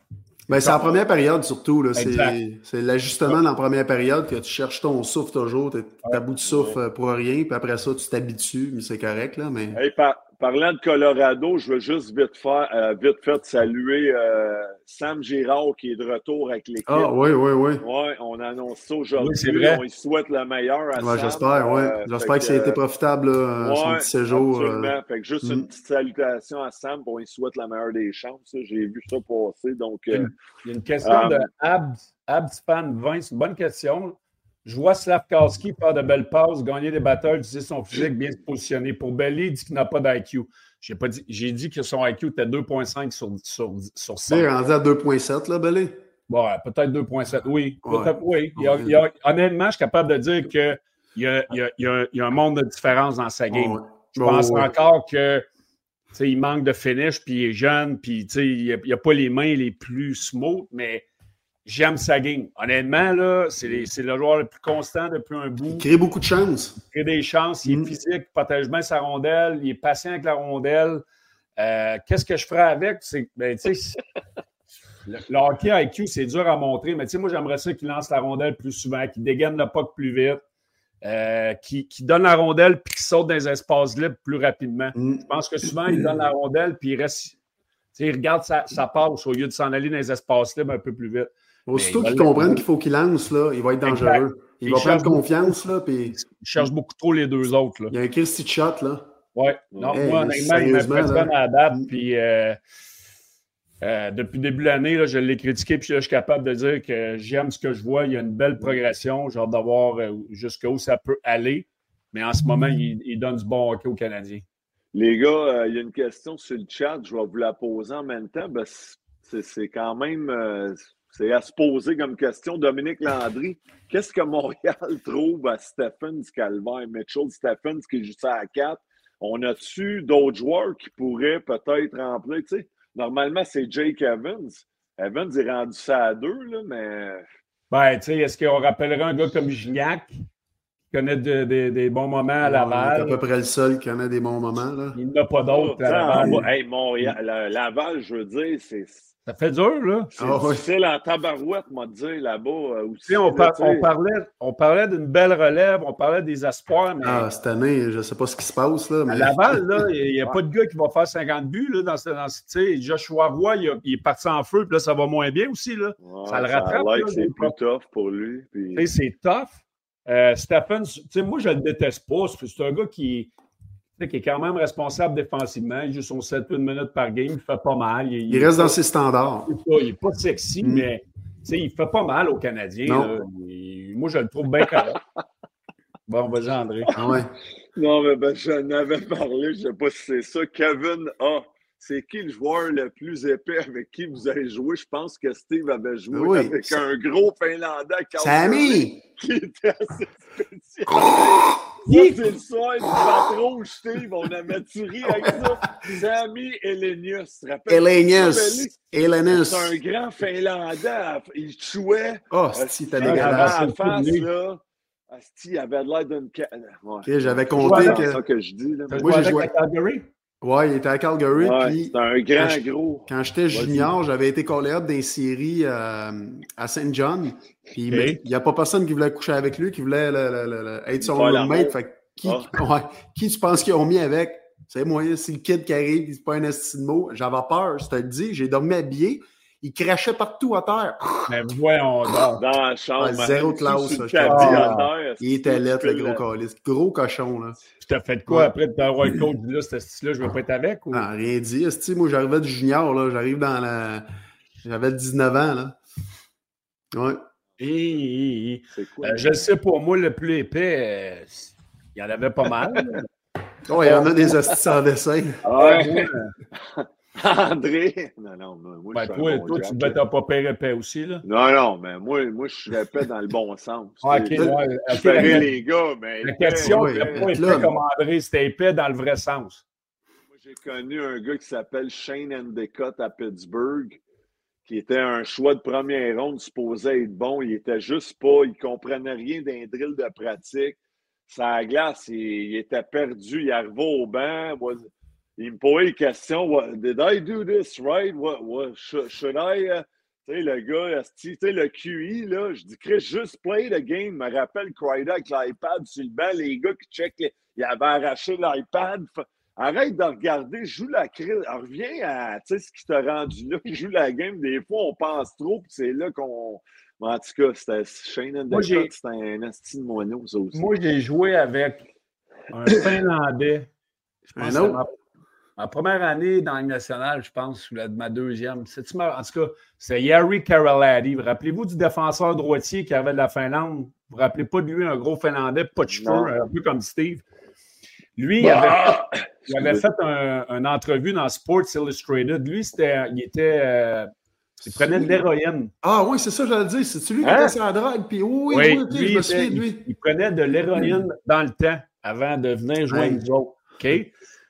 Ben, c'est en première période surtout. C'est c'est l'ajustement dans la première période que tu cherches ton souffle toujours. Tu es à bout de souffle euh, pour rien. Puis après ça, tu t'habitues. Mais c'est correct. Là, mais... Hey, par- parlant de Colorado, je veux juste vite, faire, euh, vite fait saluer euh, Sam Girard qui est de retour avec l'équipe. Ah, oui, oui, oui. Ouais, on annonce ça aujourd'hui. Oui, c'est vrai. On lui souhaite le meilleur à Ouais, Sam. J'espère, ouais. Euh, J'espère fait que ça a été euh, profitable, là, son ouais, petit séjour. euh, Absolument. Fait que juste mm. une petite salutation à Sam. On lui souhaite la meilleure des chances. J'ai vu ça passer. Donc, euh, Il y a une question Ah. de Abd, Abdspan 20. C'est une bonne question. Je vois Slavkowski faire de belles passes, gagner des batailles, utiliser son physique, bien se positionner. Pour Belly, il dit qu'il n'a pas d'IQ. J'ai pas dit- J'ai dit que son IQ était 2,5 sur, sur, sur Tu sais, 100. rendu à 2,7, là, Belé. Bon, ouais, peut-être 2,7. Oui, Ouais. oui. Il y a- il y a- honnêtement, je suis capable de dire qu'il y a, il y, a, il il un monde de différence dans sa game. Ouais. Je pense ouais. encore que il manque de finish, puis il est jeune, puis il n'a pas les mains les plus smooth, mais j'aime sa game. Honnêtement, là, c'est le joueur le plus constant depuis un bout. Il crée beaucoup de chance. Il crée des chances, il Mm. est physique, il protège bien sa rondelle, il est patient avec la rondelle. Euh, Qu'est-ce que je ferais avec? C'est ben, sais, [LAUGHS] le, hockey IQ, c'est dur à montrer, mais tu sais, moi, j'aimerais ça qu'il lance la rondelle plus souvent, qu'il dégaine le puck plus vite, euh, qu'il donne la rondelle puis qu'il saute dans les espaces libres plus rapidement. Mm. Je pense que souvent, il donne la rondelle puis il reste. Il regarde sa, sa, passe au lieu de s'en aller dans les espaces libres un peu plus vite. Aussitôt qu'il comprenne qu'il faut qu'il lance, là, il va être dangereux. Il, va prendre confiance. Là, puis... Il cherche beaucoup trop les deux autres. Là. Il y a un Christy shot. Là. Oui. Non, moi, honnêtement, il m'impressionne à la date. Puis, euh, euh, depuis le début de l'année, je l'ai critiqué, puis là, je suis capable de dire que j'aime ce que je vois. Il y a une belle progression. J'ai hâte d'avoir euh, jusqu'où ça peut aller. Mais en ce moment, il, donne du bon hockey aux Canadiens. Les gars, il y a une question sur le chat. Je vais vous la poser en même temps. Ben, c'est quand même c'est à se poser comme question. Dominique Landry, [LAUGHS] qu'est-ce que Montréal [LAUGHS] trouve à Stephens Calvaire, Mitchell Stephens qui est juste à 4? On a-tu d'autres joueurs qui pourraient peut-être remplir? Tu sais, normalement, c'est Jake Evans. Evans est rendu ça à deux, là, mais. Ben, tu sais, est-ce qu'on rappellerait un gars comme Gignac qui connaît des bons moments à Laval? C'est à peu près le seul qui connaît des bons moments. Là. Il n'y en a pas d'autres Laval. Hey, Montréal, Laval, je veux dire, c'est ça fait dur, là. C'est ah, difficile en tabarouette, moi, de dire là-bas euh, aussi. On, on, parlait, on parlait d'une belle relève, on parlait des espoirs. Mais... Ah, cette année, je ne sais pas ce qui se passe. Là, mais... À Laval, là, [LAUGHS] il n'y a, pas de gars qui va faire 50 buts là, dans ce. Dans ce Joshua Roy, il, il, est parti en feu, puis là, ça va moins bien aussi. Là. ça le rattrape. c'est plus tough pour lui. Puis... C'est tough. Euh, Stephen, moi, je ne le déteste pas. C'est un gars qui qui est quand même responsable défensivement. Il joue son 7 minutes par game, il fait pas mal. Il, reste dans ses standards. Il n'est pas, sexy, mm. mais il fait pas mal aux Canadiens. moi, je le trouve bien correct. [LAUGHS] bon, vas-y, André. Ah ouais. Non, mais ben, j'en avais parlé, je ne sais pas si c'est ça. Kevin A. C'est qui le joueur le plus épais avec qui vous avez joué? Je pense que Steve avait joué avec un gros Finlandais. Sammy! Qui était assez spécial. [LAUGHS] C'est le soir du patron, Steve. On avait tué [LAUGHS] avec ça. Sammy Elenius. Elenius. Elenius. C'est un grand Finlandais. Il jouait. Oh, si, t'as dégueulasse. la face, là. Asti, il avait l'air d'une. Ouais. j'avais compté que. C'est ça que je dis. Là. Moi, j'ai joué. à Ouais, il était à Calgary. Ouais, c'est un grand quand gros. Quand j'étais junior, j'avais été call-up dans séries euh, à Saint John. Puis il n'y a pas personne qui voulait coucher avec lui, qui voulait être son roommate. Fait qui, ah. [LAUGHS] qui tu penses qu'ils ont mis avec? C'est moi, c'est le kid qui arrive, c'est pas un estime de mot. J'avais peur, je te le dis. J'ai dormi habillé. Il crachait partout à terre. Mais [LAUGHS] voyons Dans la chambre. Ah, zéro classe. il était là, le gros calice. Gros cochon. Là. Tu t'as fait de quoi après de t'avoir le coach là, ce style-là, je veux pas être avec? Ou... Non, rien dit. Moi, j'arrivais de junior, là. J'arrive dans la. J'avais 19 ans, là. Ouais. Et, euh, je sais pour moi, le plus épais, euh, il y en avait pas mal. [LAUGHS] oh, il y en a des hosties en dessin. Ah ouais. [LAUGHS] André! Non, non, moi, ben, toi, toi tu ne pas épais aussi, là? Non, non, mais moi, moi je suis épais dans le bon sens. Ah, ok, ouais. Je ferais les gars, mais. La question, c'est pas épais comme André, c'était épais dans le vrai sens. Moi, j'ai connu un gars qui s'appelle Shane Endicott à Pittsburgh, qui était un choix de première ronde, supposé être bon. Il était juste pas, il comprenait rien d'un drill de pratique. Sa glace, il, était perdu, il arrivait au banc il me posait une question Did I do this right? What, what should, should I? Uh, tu sais, le gars, tu sais, le QI, là, je dis, Chris, juste play the game. me rappelle Crider avec l'iPad sur le banc, les gars qui check, ils avaient arraché l'iPad. Arrête de regarder, joue la crise. Reviens à ce qui t'a rendu là, [LAUGHS] joue la game. Des fois, on pense trop, puis c'est là qu'on. En tout cas, c'était Shane and c'était un esti de moineau, ça aussi. Moi, j'ai joué avec un Finlandais. Je pense un autre? Ma première année dans le national, je pense, ou ma deuxième. En tout cas, c'est Yari Karaladi. Vous rappelez-vous du défenseur droitier qui avait de la Finlande? Vous vous rappelez pas de lui, un gros Finlandais, pas de cheveux, un peu comme Steve? Lui, il avait, il avait fait un, une entrevue dans Sports Illustrated. Lui, c'était, il était. Euh, il prenait de l'héroïne. Ah oui, c'est ça, j'allais dire. C'est celui qui hein? était sur la drogue? Puis oui, oui, oui, je me souviens de lui. Il, prenait de l'héroïne dans le temps avant de venir jouer avec nous autres. OK?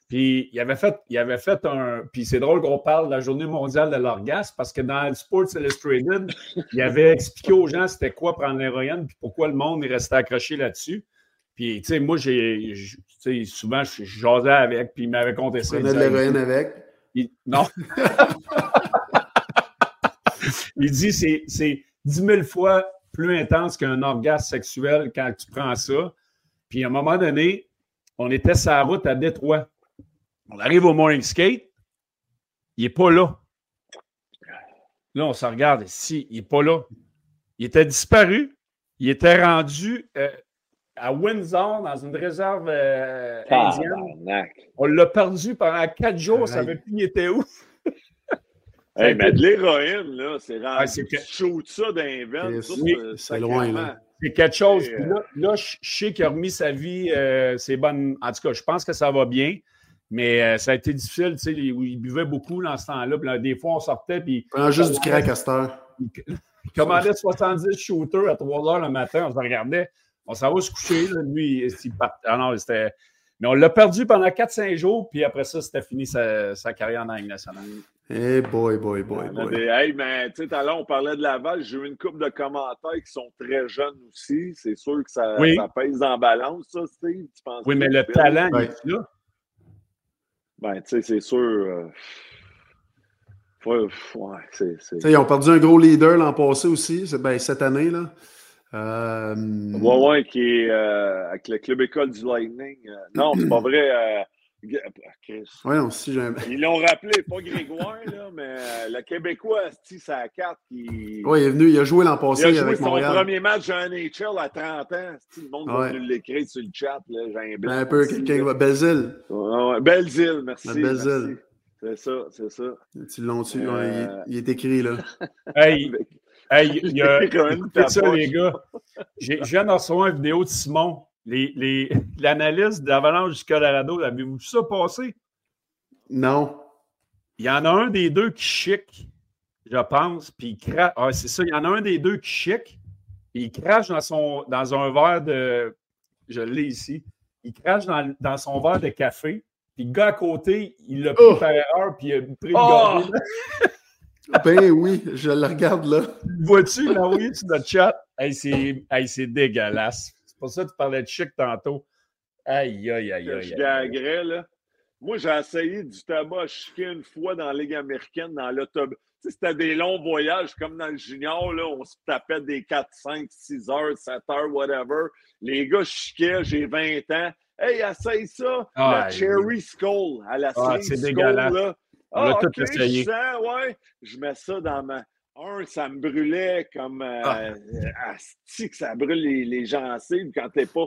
Puis il avait fait, il avait fait un. Puis c'est drôle qu'on parle de la journée mondiale de l'orgasme parce que dans le Sports Illustrated, il avait expliqué aux gens c'était quoi prendre l'héroïne puis pourquoi le monde est resté accroché là-dessus. Puis, tu sais, moi, j'ai. Souvent, je jasais avec, puis il m'avait conté ça. Tu de l'héroïne avec? Non. [LAUGHS] il dit c'est c'est 10 000 fois plus intense qu'un orgasme sexuel quand tu prends ça. Puis à un moment donné, on était sur la route à Détroit. On arrive au morning skate, il n'est pas là. Là, on se regarde, si, il n'est pas là. Il était disparu. Il était rendu euh, à Windsor, dans une réserve euh, indienne. On l'a perdu pendant quatre jours. On ne savait plus il était où? [LAUGHS] hey, mais de l'héroïne, là, c'est rendu. Ah, c'est que... ça d'un c'est loin, là. C'est quelque chose. là, là, je sais qu'il a remis sa vie. Euh, c'est bonne. En tout cas, je pense que ça va bien. Mais euh, ça a été difficile, tu sais, il, buvait beaucoup dans ce temps-là. des fois, on sortait, puis... Prends juste du crack à cette heure. Il, commandait 70 shooters à 3 heures le matin, on se regardait. On s'en va se coucher, là, lui, il partait. Ah non, c'était... Mais on l'a perdu pendant 4-5 jours, puis après ça, c'était fini sa, carrière en Ligue nationale. Hey boy, boy, boy, boy. hey, mais tu sais, tout à l'heure, on parlait de Laval. J'ai eu une couple de commentaires qui sont très jeunes aussi. C'est sûr que ça, ça pèse en balance, ça, Steve. Tu penses oui, mais le talent, il est là. Ben, tu sais, c'est sûr. Euh... Ouais, c'est, Ils ont perdu un gros leader l'an passé aussi, ben, cette année. là. Euh... Ouais, ouais, qui est euh, avec le club école du Lightning. Non, c'est pas [CLEARS THROAT] vrai. Euh, ouais, aussi, Ils l'ont rappelé, pas Grégoire, là, mais le Québécois, c'est à 4 qui. Oui, il est venu, il a joué l'an passé il a joué son premier match en NHL à 30 ans. Le monde va l'écrire sur le chat. J'ai un, ben, un peu quelqu'un va. Belzile. Ouais, Belzile, merci. Belzile. C'est ça, c'est ça. Tu l'ont tu, euh... il, est écrit là. [LAUGHS] hey, hey, il y a. [LAUGHS] ça, les gars. J'ai viens de recevoir une vidéo de Simon [LAUGHS] l'analyse les, d'Avalanche du Colorado, avez-vous vu ça passer? Non. Il y en a un des deux qui chic, je pense, puis il crache. Ah, c'est ça, il y en a un des deux qui chic, il crache dans, son, dans un verre de. Je l'ai ici. Il crache dans, dans, son verre de café, puis le gars à côté, il l'a pris oh! par erreur, puis il a pris le oh! [LAUGHS] Ben oui, je le regarde là. Vois-tu, oui, sur notre chat? Hey, c'est dégueulasse pour ça que tu parlais de chic tantôt. Aïe, aïe, aïe, aïe. Je là. Moi, j'ai essayé du tabac chiquer une fois dans la Ligue américaine, dans l'autobus. C'était des longs voyages, comme dans le junior, là, on se tapait des 4, 5, 6 heures, 7 heures, whatever. Les gars chiquaient, j'ai 20 ans. Hey, essaye ça, la Cherry Skull, à la ah, c'est dégueulasse. Là. Ah, tout essayé. Je, sens, ouais, je mets ça dans ma un, ça me brûlait comme ah. euh, que ça brûle les, les gencives quand t'es pas.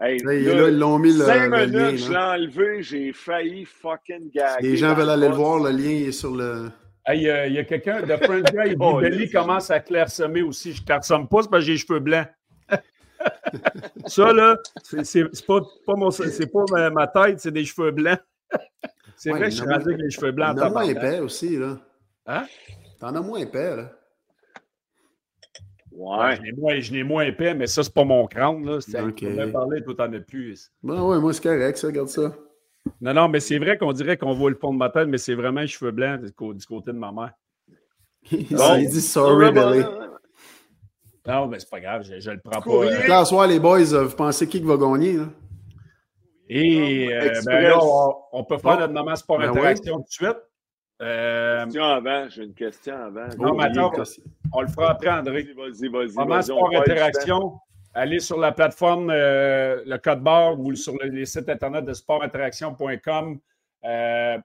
Hey, là, ils l'ont mis le, cinq minutes, je l'ai enlevé, j'ai failli fucking gagner. Les gens veulent aller le voir, le lien est sur le. Il y a, quelqu'un de Friend Guy, [LAUGHS] oh, Billy commence à clairsemer aussi. Je ne clairsomme pas, c'est parce que j'ai les cheveux blancs. [LAUGHS] ça, là, c'est pas, pas, mon, pas ma, ma tête, c'est des cheveux blancs. [LAUGHS] c'est vrai que je suis rendu avec les cheveux blancs. As moins épais aussi, là. Hein? T'en as moins épais, là. Ouais. Je l'ai moins, épais, mais ça, c'est pas mon crâne. Là. Okay. On parler, toi, t'en as plus. Ben ouais, moi, c'est correct, ça, regarde ça. Non, non, mais c'est vrai qu'on dirait qu'on voit le fond de ma tête, mais c'est vraiment les cheveux blancs du côté de ma mère. [LAUGHS] il dit sorry, Billy. Non, mais c'est pas grave, je, je le prends pas. Euh... Là, soir, les boys, euh, vous pensez qui va gagner? Là? Et euh, ben là, on, peut faire notre moment sport ben interaction tout de suite. Euh... Question avant, j'ai une question avant. Non, mais attends, on le fera après, André. Vas-y, vas-y. Moment sport interaction, allez sur la plateforme, euh, le code barre ou sur le, les sites internet de sportinteraction.com. Euh,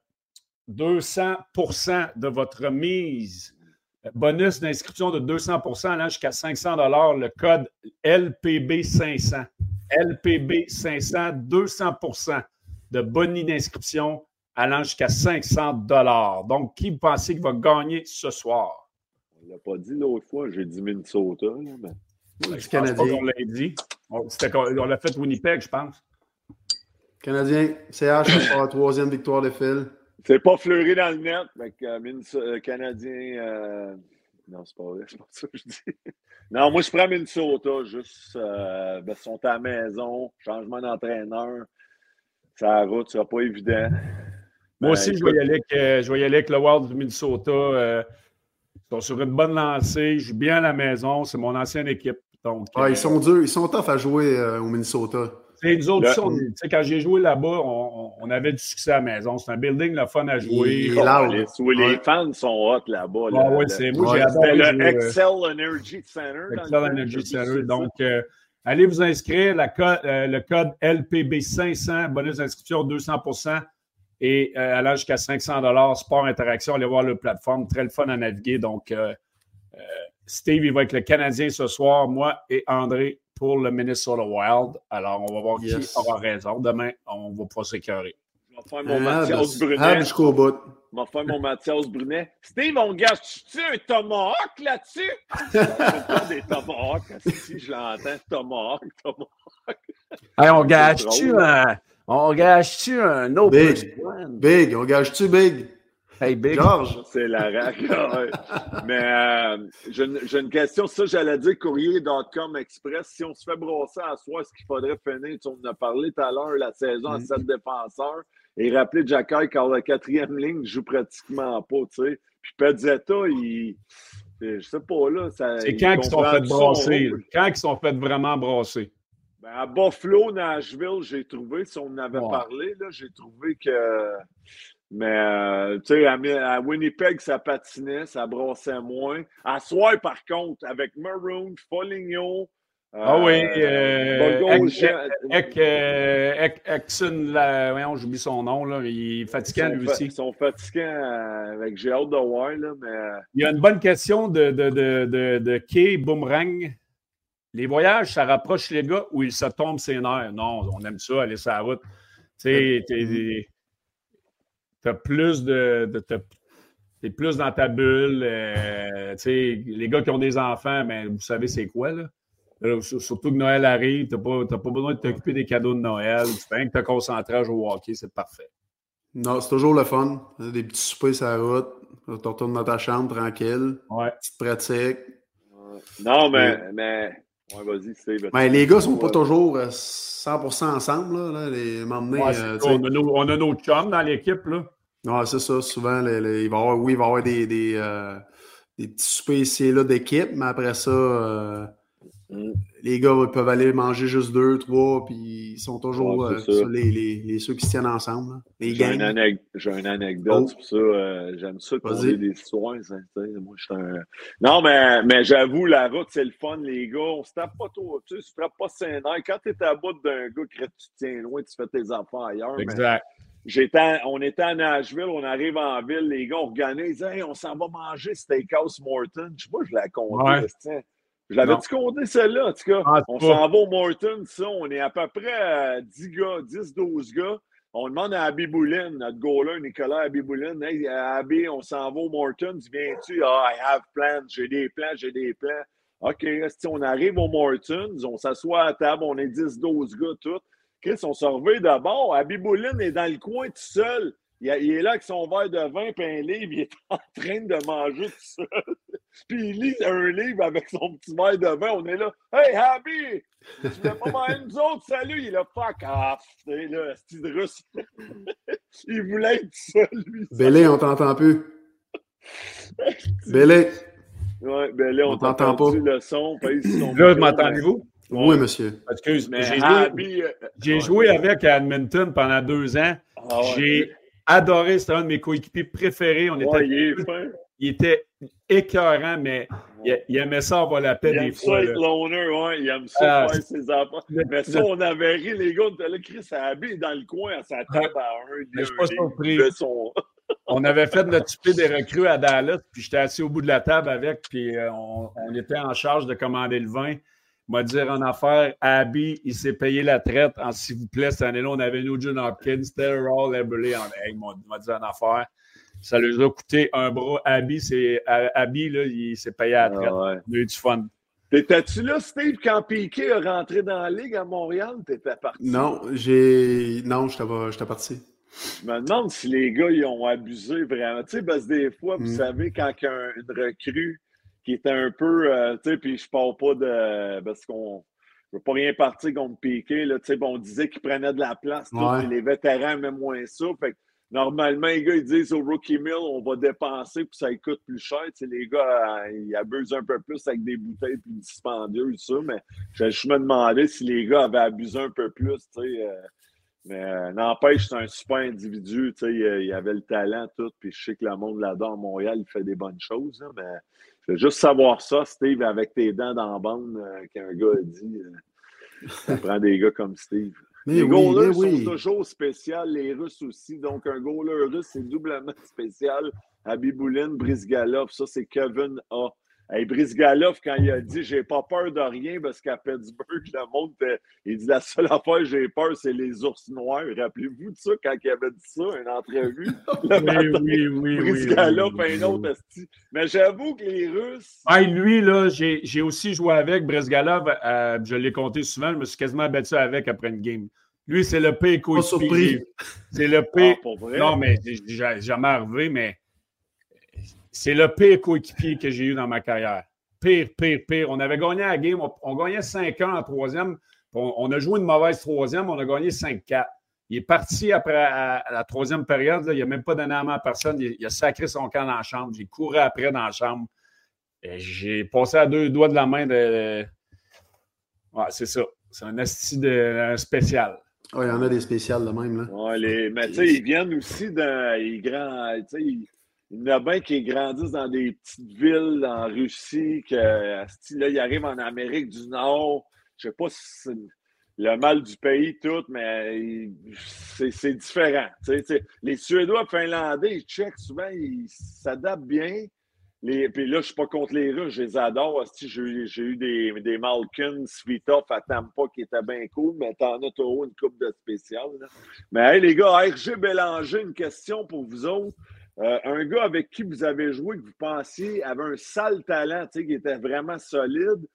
200% de votre mise. Bonus d'inscription de 200 allant jusqu'à 500 le code LPB500. LPB500, 200% de bonus d'inscription allant jusqu'à 500 Donc, qui vous pensez qu'il va gagner ce soir? On ne l'a pas dit l'autre fois, j'ai dit Minnesota. Là, mais... Je pense pas qu'on l'a dit. On, l'a fait Winnipeg, je pense. Canadien, CH pour la troisième victoire de fil. C'est pas fleuri dans le net. mais euh, Canadien. Euh... Non, c'est pas vrai, [LAUGHS] c'est pas ça que je dis. Non, moi, je prends Minnesota. Juste, euh, ben, ils sont à la maison, changement d'entraîneur. Ça route, ce sera pas évident. Moi aussi, euh, je, vais y aller avec, euh, je avec le Wild du Minnesota. Euh, ils sont sur une bonne lancée. Je joue bien à la maison. C'est mon ancienne équipe. Donc, ils sont durs. Ils sont tough à jouer au Minnesota. nous autres, quand j'ai joué là-bas, on, avait du succès à la maison. C'est un building, le fun à jouer. les, fans sont hot là-bas. Là, ouais, c'est moi, le Excel Energy Center. Excel Energy Center. Donc, euh, allez vous inscrire. Euh, le code LPB500, bonus d'inscription 200 et euh, allant jusqu'à 500 Sport Interaction. Allez voir la plateforme. Très le fun à naviguer. Donc, Steve, il va être le Canadien ce soir. Moi et André pour le Minnesota Wild. Alors, on va voir qui aura raison. Demain, on va pas s'écœurer. Je vais faire mon ah, Mathias ben, Brunet. jusqu'au bout. Je vais faire mon Mathias Brunet. Steve, on gâche-tu un tomahawk là-dessus? [LAUGHS] pas des tomahawks. Si je l'entends, tomahawk, tomahawk. Hey, on gâche-tu un... On gâche-tu un autre Big, big. on gâche-tu big? Hey, Big. George. C'est la rac. Mais euh, j'ai une question. Ça, j'allais dire courrier.com express. Si on se fait brosser à soi, est-ce qu'il faudrait finir? Tu en as parlé tout à l'heure, la saison à mm. sept défenseurs. Et rappeler Jacky car la quatrième ligne ne joue pratiquement pas. Tu sais. Puis Pezzetta, il. Je sais pas, là. C'est quand ils sont fait brasser? Quand ils sont fait vraiment brasser? Ben, à Buffalo, Nashville, j'ai trouvé, si on en avait parlé, j'ai trouvé que mais, euh, tu sais, à, Winnipeg, ça patinait, ça brassait moins. À Soir, par contre, avec Maroon, Foligno. ah oui, euh, Exxon, voyons, j'oublie son nom, là. Il est fatiguant, lui aussi. Ils sont fatigants euh, avec j'ai hâte de voir, là, mais... Il y a une bonne question de, de, de, de, de Kay Boomerang. Les voyages, ça rapproche les gars ou ils se tombent ses nerfs? Non, on aime ça, aller sur la route. Tu sais, tu as plus de. de plus dans ta bulle. Euh, les gars qui ont des enfants, mais ben, vous savez c'est quoi, là? surtout que Noël arrive, tu n'as pas, pas, besoin de t'occuper des cadeaux de Noël. Tu fais que te concentrer à jouer au hockey, c'est parfait. Non, c'est toujours le fun. Des petits soupers sur la route. Tu retournes dans ta chambre tranquille. Ouais. Petite pratique. Non, mais, mais Ouais, vas-y, Steve. Mais les gars sont pas toujours 100% euh, ensemble. Là, les, ouais, euh, on, a nos, on a nos chums dans l'équipe. là. Ouais, c'est ça. Souvent, il va y avoir, oui, il va y avoir des, des, euh, des petits soupers ici là d'équipe, mais après ça, euh, mm. Les gars peuvent aller manger juste deux, trois, puis ils sont toujours euh, les, les, les, ceux qui se tiennent ensemble. J'ai une, anecdote oh. pour ça. J'aime ça poser des histoires. Moi, je un... Non, mais, mais j'avoue, la route, c'est le fun, les gars. On se tape pas trop. Tu sais, tu frappes pas saint Quand tu es à bout d'un gars que tu tiens loin, tu fais tes affaires ailleurs. Exact on était à Nashville, on arrive en ville, les gars organisent, hey, on s'en va manger Steakhouse Morton. Je sais pas, je l'ai compté. Je l'avais-tu compté celle-là, en tout cas? Ah, on s'en va au Morton, ça, on est à peu près 10 gars, 10-12 gars. On demande à Abby Boulin, notre goaler, Nicolas Abby Boulin, hey, Abby, on s'en va au Morton, viens-tu? Ah, I have plans, j'ai des plans, j'ai des plans. OK, on arrive au Morton, on s'assoit à table, on est 10-12 gars, tous. Chris, on se revient d'abord. Abby Boulin est dans le coin tout seul. Il, est là avec son verre de vin et un livre. Il est en train de manger tout seul. Puis il lit un livre avec son petit verre de vin. On est là. Hey, Abby! Tu voulais pas manger nous autres? Salut! Il est là. Fuck off! C'est là, style russe? [LAUGHS] il voulait être seul, lui. Bélé, on t'entend plus. [LAUGHS] Bélé. Ouais, Bélé, on, on t'entend pas. le son. Là, m'entendez-vous? Oui, monsieur. Excuse, mais j'ai joué, avec Edmonton pendant deux ans. Ah j'ai adoré, c'était un de mes coéquipiers préférés. On était, il, était écœurant, mais il, aimait ça avoir la paix des fois. Il aime ça être loner, ouais. il aime ça ah, faire ses enfants. Mais ça, on avait ri, les gars, on était là, Chris Abby dans le coin à sa table à un. Je suis pas surpris. on avait fait notre type des recrues à Dallas, puis j'étais assis au bout de la table avec, puis euh, on, on, était en charge de commander le vin m'a dire en affaire, Abby, il s'est payé la traite en s'il vous plaît, cette année-là, on avait Nugent Hopkins, Terrell, Eberle en hey, m'a dit en affaire. Ça lui a coûté un bras. Abby, c'est, Abby là, il s'est payé à la traite. Ah il a eu du fun. T'étais-tu là, Steve, quand Piquet a rentré dans la Ligue à Montréal? T'étais parti? Non, j'ai. Non, j'étais parti. Je me demande si les gars, ils ont abusé vraiment. Tu sais, parce que des fois, vous hmm. savez, quand il y a une recrue qui était un peu, euh, tu sais, puis je parle pas de, parce qu'on ne veut pas rien partir contre Piqué, là, tu sais, on disait qu'il prenait de la place, les vétérans aimaient moins ça, fait normalement, les gars, ils disent au Rookie Mill, on va dépenser, puis ça coûte plus cher. Les gars, euh, ils abusent un peu plus avec des bouteilles plus dispendieuses, ça, mais je, me demandais si les gars avaient abusé un peu plus. Euh, mais euh, n'empêche, c'est un super individu, il, il, avait le talent, tout, puis je sais que le monde là-dedans à Montréal, il fait des bonnes choses, mais je veux juste savoir ça, Steve, avec tes dents dans la bande, qu'un gars a dit, ça prend des gars comme Steve. Mais les oui, goalers sont toujours spéciaux, les Russes aussi. Donc, un goaler russe, c'est doublement spécial. Abiboulin, Brisgalov, ça, c'est Kevin A. Hey, Brisgalov, quand il a dit J'ai pas peur de rien parce qu'à Pittsburgh, le monde, il dit La seule affaire que j'ai peur, c'est les ours noirs. Rappelez-vous de ça quand il avait dit ça, une entrevue? [LAUGHS] oui, oui, oui, Brisgalov, un autre. Mais j'avoue que les Russes. Hey, lui, là, j'ai aussi joué avec Brisgalov. Euh, je l'ai compté souvent. Je me suis quasiment battu avec après une game. Lui, c'est le P coéquipier. C'est le P. Ah, non, mais j'ai jamais arrivé, mais c'est le pire coéquipier que j'ai eu dans ma carrière. Pire, pire, pire. On avait gagné la game. On, gagnait 5 ans en troisième. On, a joué une mauvaise troisième. On a gagné 5-4. Il est parti après la troisième période. il n'a même pas donné à main à personne. Il, a sacré son camp dans la chambre. J'ai couru après dans la chambre. J'ai passé à deux doigts de la main de. Ouais, c'est ça. C'est un esti de, spécial. il y en a des spéciales de même. Là. Ouais, les... Mais tu sais, ils viennent aussi d'un. Ils, grand... ils il y en a bien qui grandissent dans des petites villes en Russie, que là, ils arrivent en Amérique du Nord. Je sais pas si c'est le mal du pays, tout, mais c'est différent. les Suédois, Finlandais, ils checkent souvent, ils s'adaptent bien. Les, puis là, je suis pas contre les Russes, je les adore. J'ai eu des, des Malkin, Svitov à Tampa qui étaient bien cool, mais t'en as toujours une coupe de spécial. Mais hey, les gars, RG Bélanger, une question pour vous autres. Euh, un gars avec qui vous avez joué, que vous pensiez avait un sale talent, qui était vraiment solide,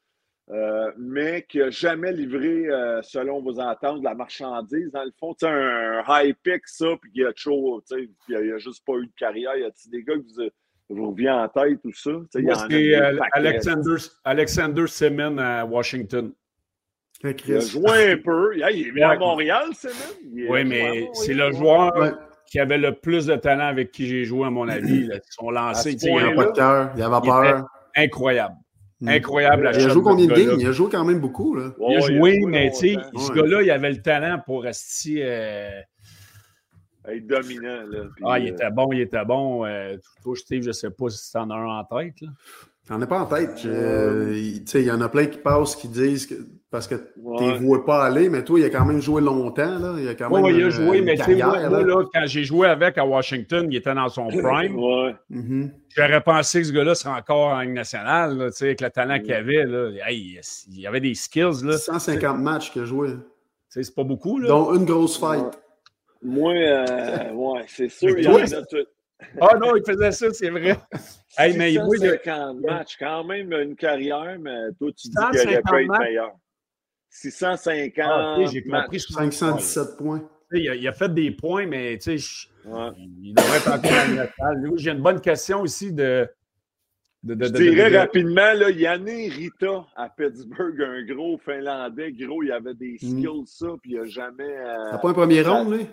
euh, mais qui n'a jamais livré, euh, selon vos ententes, de la marchandise. Dans le fond, un, high pick, ça, puis qui a toujours, il n'a juste pas eu de carrière. Y a-t-il des gars que vous, vous revient en tête, tout ça? C'est Alexander, Alexander Semen à Washington. Il a joué un peu. Il est venu à Montréal, Semen. Oui, mais c'est le joueur qui avait le plus de talent avec qui j'ai joué, à mon avis. Là, sont lancés. Il n'y avait pas de cœur, il avait peur. Incroyable. Hmm. Incroyable. il a joué combien de games? Il a joué quand même beaucoup. Là. il a joué, mais tu sais, ce gars-là, il avait le talent pour rester. Euh... Être dominant. Là, ah, il euh, était bon, il était bon. Euh, toi, Steve, je ne sais pas si tu en as un en tête. Là. T'en as pas en tête. il y en a plein qui passent qui disent que parce que tu ne vois pas aller, mais toi, il a quand même joué longtemps. Là. Il a quand même. Oui, il a joué, mais tu sais, moi, là, quand j'ai joué avec à Washington, il était dans son [LAUGHS] prime. ouais. Mm-hmm. J'aurais pensé que ce gars-là serait encore en Ligue nationale, là, avec le talent qu'il avait. Là. Hey, il y avait des skills. Là. 150 matchs qu'il a joué. C'est pas beaucoup. Là. Dont une grosse fight. Moi, euh, [LAUGHS] ouais, c'est sûr. il y en a tout. Ah non, il faisait ça, c'est vrai. hey, mais il matchs, quand même une carrière, mais toi, tu dis qu'il aurait pu être meilleur. 650. Ah, J'ai compris. 517 points. Il a, il a, fait des points, mais tu sais, ouais. il devrait être encore en J'ai une bonne question ici de. de, de Je dirais de, rapidement, là, Yannick Rita à Pittsburgh, un gros Finlandais, gros, il avait des mm. skills, ça, puis il n'a jamais. Euh, T'as pas un premier round, lui?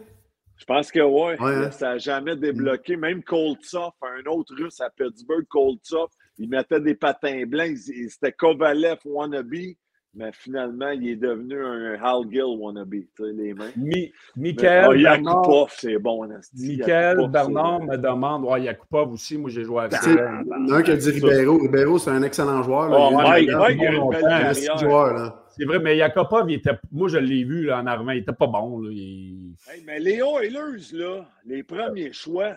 Je pense que oui. Ouais, hein? Ça n'a jamais débloqué. Mm. Même Koltsov, un autre russe à Pittsburgh, Koltsov, il mettait des patins blancs. C'était Kovalev wannabe. Mais finalement, il est devenu un Hal Gill wannabe, tu sais, les mains. Mi Michael oh, Yakupov, c'est bon. Michael Bernard me demande, oh, Yakupov aussi, moi j'ai joué avec lui. Il y en a un qui a dit Ribeiro. Ribeiro, c'est un excellent joueur. Là. Oh, il a un joueur. Là. C'est vrai, mais Yakupov, il était, moi je l'ai vu là, en armée, il n'était pas bon. Là. Hey, mais Léo Oilers, là, les premiers choix,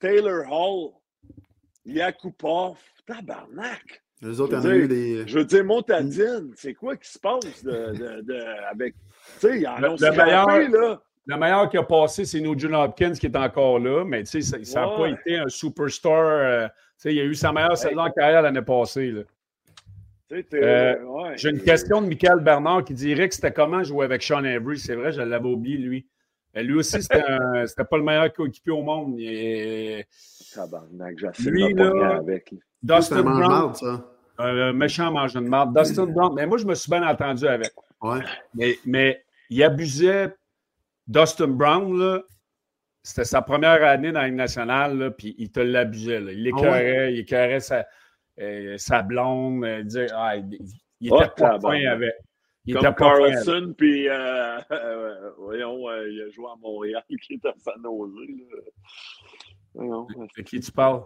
Taylor Hall, Yakupov, tabarnak. Les autres, en eu des. Je veux dire, Montadine, c'est quoi qui se passe de, de, de avec. Tu sais, il y en a le, meilleur, là. Le meilleur qui a passé, c'est Nugent Hopkins qui est encore là, mais tu sais, ça n'a pas été un superstar. Euh, tu sais, il a eu sa meilleure saison en carrière l'année passée. Là. Euh, ouais. J'ai une question de Michael Bernard qui dirait que c'était comment jouer avec Sean Avery? C'est vrai, je l'avais oublié, lui. lui aussi, [LAUGHS] c'était pas le meilleur coéquipier au monde. Et... Tabarnak, lui, là, avec. Dustin Brown, ça. Un méchant mangeur de marde. Dustin Brown, mais moi, je me suis bien entendu avec. Ouais. Mais, mais il abusait Dustin Brown, là. c'était sa première année dans la nationale, puis il te l'abusait. Il ah il écœurait sa, euh, sa blonde. Euh, il, ah, il, était pas fin avec. Il Comme était Carlson, puis euh, [LAUGHS] voyons, il a joué à Montréal, [LAUGHS] qui est à San Jose. De qui tu parles?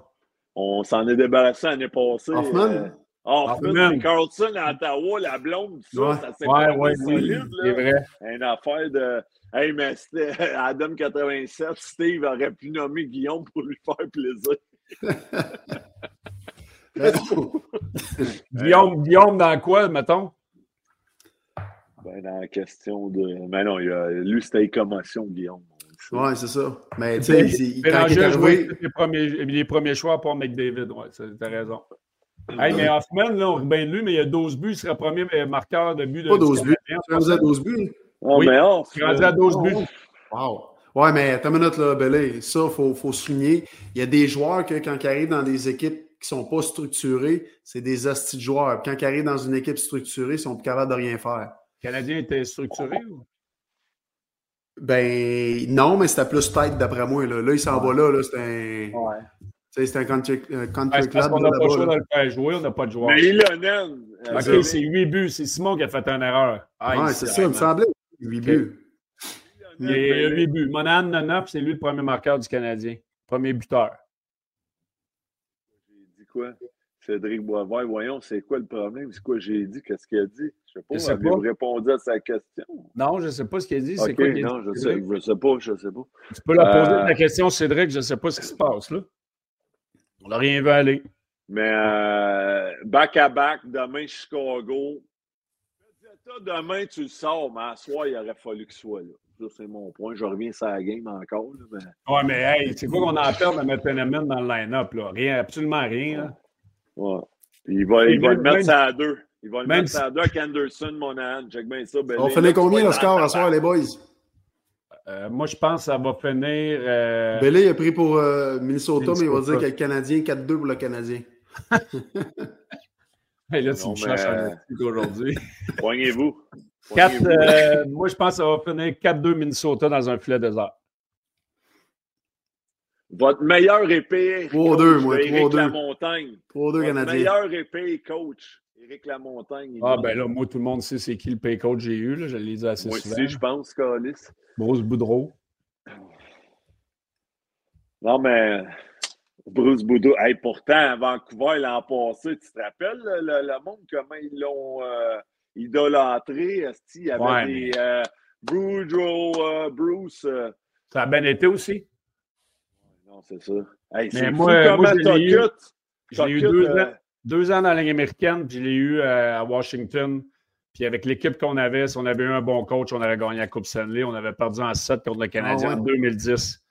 On s'en est débarrassé l'année passée. Hoffman? Hoffman, Carlson à Ottawa, la blonde, ça, ça s'est ouais, ouais, solide. C'est vrai. Une affaire de. Hey, mais c'était [LAUGHS] Adam 87, Steve aurait pu nommer Guillaume pour lui faire plaisir. [LAUGHS] Guillaume, Guillaume, dans quoi, mettons? Ben, dans la question de. Mais non, il a... lui, c'était commotion, Guillaume. Oui, c'est ça. Mais tu sais, il, quand il les, premiers, les premiers choix pour McDavid. Oui, t'as raison. Hey, mais Hoffman, là, on bien lui, mais il a 12 buts. Il sera premier marqueur de but. De Pas 12 buts. Tu rendu à 12 buts. Oh, oui, mais off. Tu rendu à 12 buts. Wow. Ouais, mais attends une minute, là, Belé. Ça, il faut, faut souligner. Il y a des joueurs que, quand ils arrivent dans des équipes qui ne sont pas structurées, c'est des astis de joueurs. Quand ils arrivent dans une équipe structurée, ils sont plus capables de rien faire. Le Canadien était structuré ou? Ben non, mais c'était plus tête d'après moi. Là, là il s'en va là. là c'est un. Ouais. C'est un country, euh, country ouais, club. On n'a pas le choix de le faire jouer, on n'a pas de joueur. Mais Ilonen. Ok, c'est 8 buts. C'est Simon qui a fait une erreur. Ah, ouais, c'est ça, il me semblait. 8 buts. Il y a 8 buts. Monan 9, c'est lui le premier marqueur du Canadien. Premier buteur. J'ai dit quoi? Cédric Boisvert, voyons, c'est quoi le problème? C'est quoi j'ai dit? Qu'est-ce qu'il a dit? Je ne sais pas. Avez-vous répondu à sa question? Non, je ne sais pas ce qu'il a dit. Okay, quoi non, je ne sais, je sais pas. Je sais pas. Tu peux la poser euh... la question, Cédric. Je ne sais pas ce qui se passe là. On n'a rien vu aller. Mais back-à-back, euh, demain, Chicago. Demain, tu le sors, mais à soir, il aurait fallu qu'il soit là. Ça, c'est mon point. Je reviens sur la game encore. Là, mais... Ouais, mais hey, c'est quoi qu'on a à perdre de mettre Penneman dans le line-up? Là? Rien, absolument rien. Là. Ouais. il va, il va le mettre ça à deux. Il va le mettre ça à deux avec Anderson, Monahan. Check bien ça. On finit combien le score à soir, les boys? Euh, moi, je pense que ça va finir. Euh... Belé a pris pour euh, Minnesota, mais il va dire que le Canadien, 4-2 pour le Canadien. [LAUGHS] hey, là, tu non, me cherches un aujourd'hui. [LAUGHS] Poignez-vous. Euh, moi, je pense que ça va finir 4-2 Minnesota dans un filet désert. Votre meilleur épée. 3-2, moi. 3-2. Lamontagne. 3-2 Canadien. meilleur épée coach. Éric Lamontagne. Ah, ben là, moi, tout le monde sait c'est qui le pay coach j'ai eu. Là. Je l'ai dit assez moi souvent. Moi aussi, je pense, Calis. Bruce Boudreau. Non, mais Bruce Boudreau. Hey, pourtant, à Vancouver, l'an passé, tu te rappelles le, le monde, comment ils l'ont euh, idolâtré? Il y avait ouais, des mais... euh, Boudreau, euh, Bruce. euh, Ça a bien été aussi. Non, c'est ça. Hey, mais moi, moi je l'ai eu, eu deux, ans, deux ans dans la Ligue américaine, puis je l'ai eu euh, à Washington. Puis avec l'équipe qu'on avait, si on avait eu un bon coach, on aurait gagné la Coupe Stanley. On avait perdu en 7 contre le Canadien ah ouais. en 2010.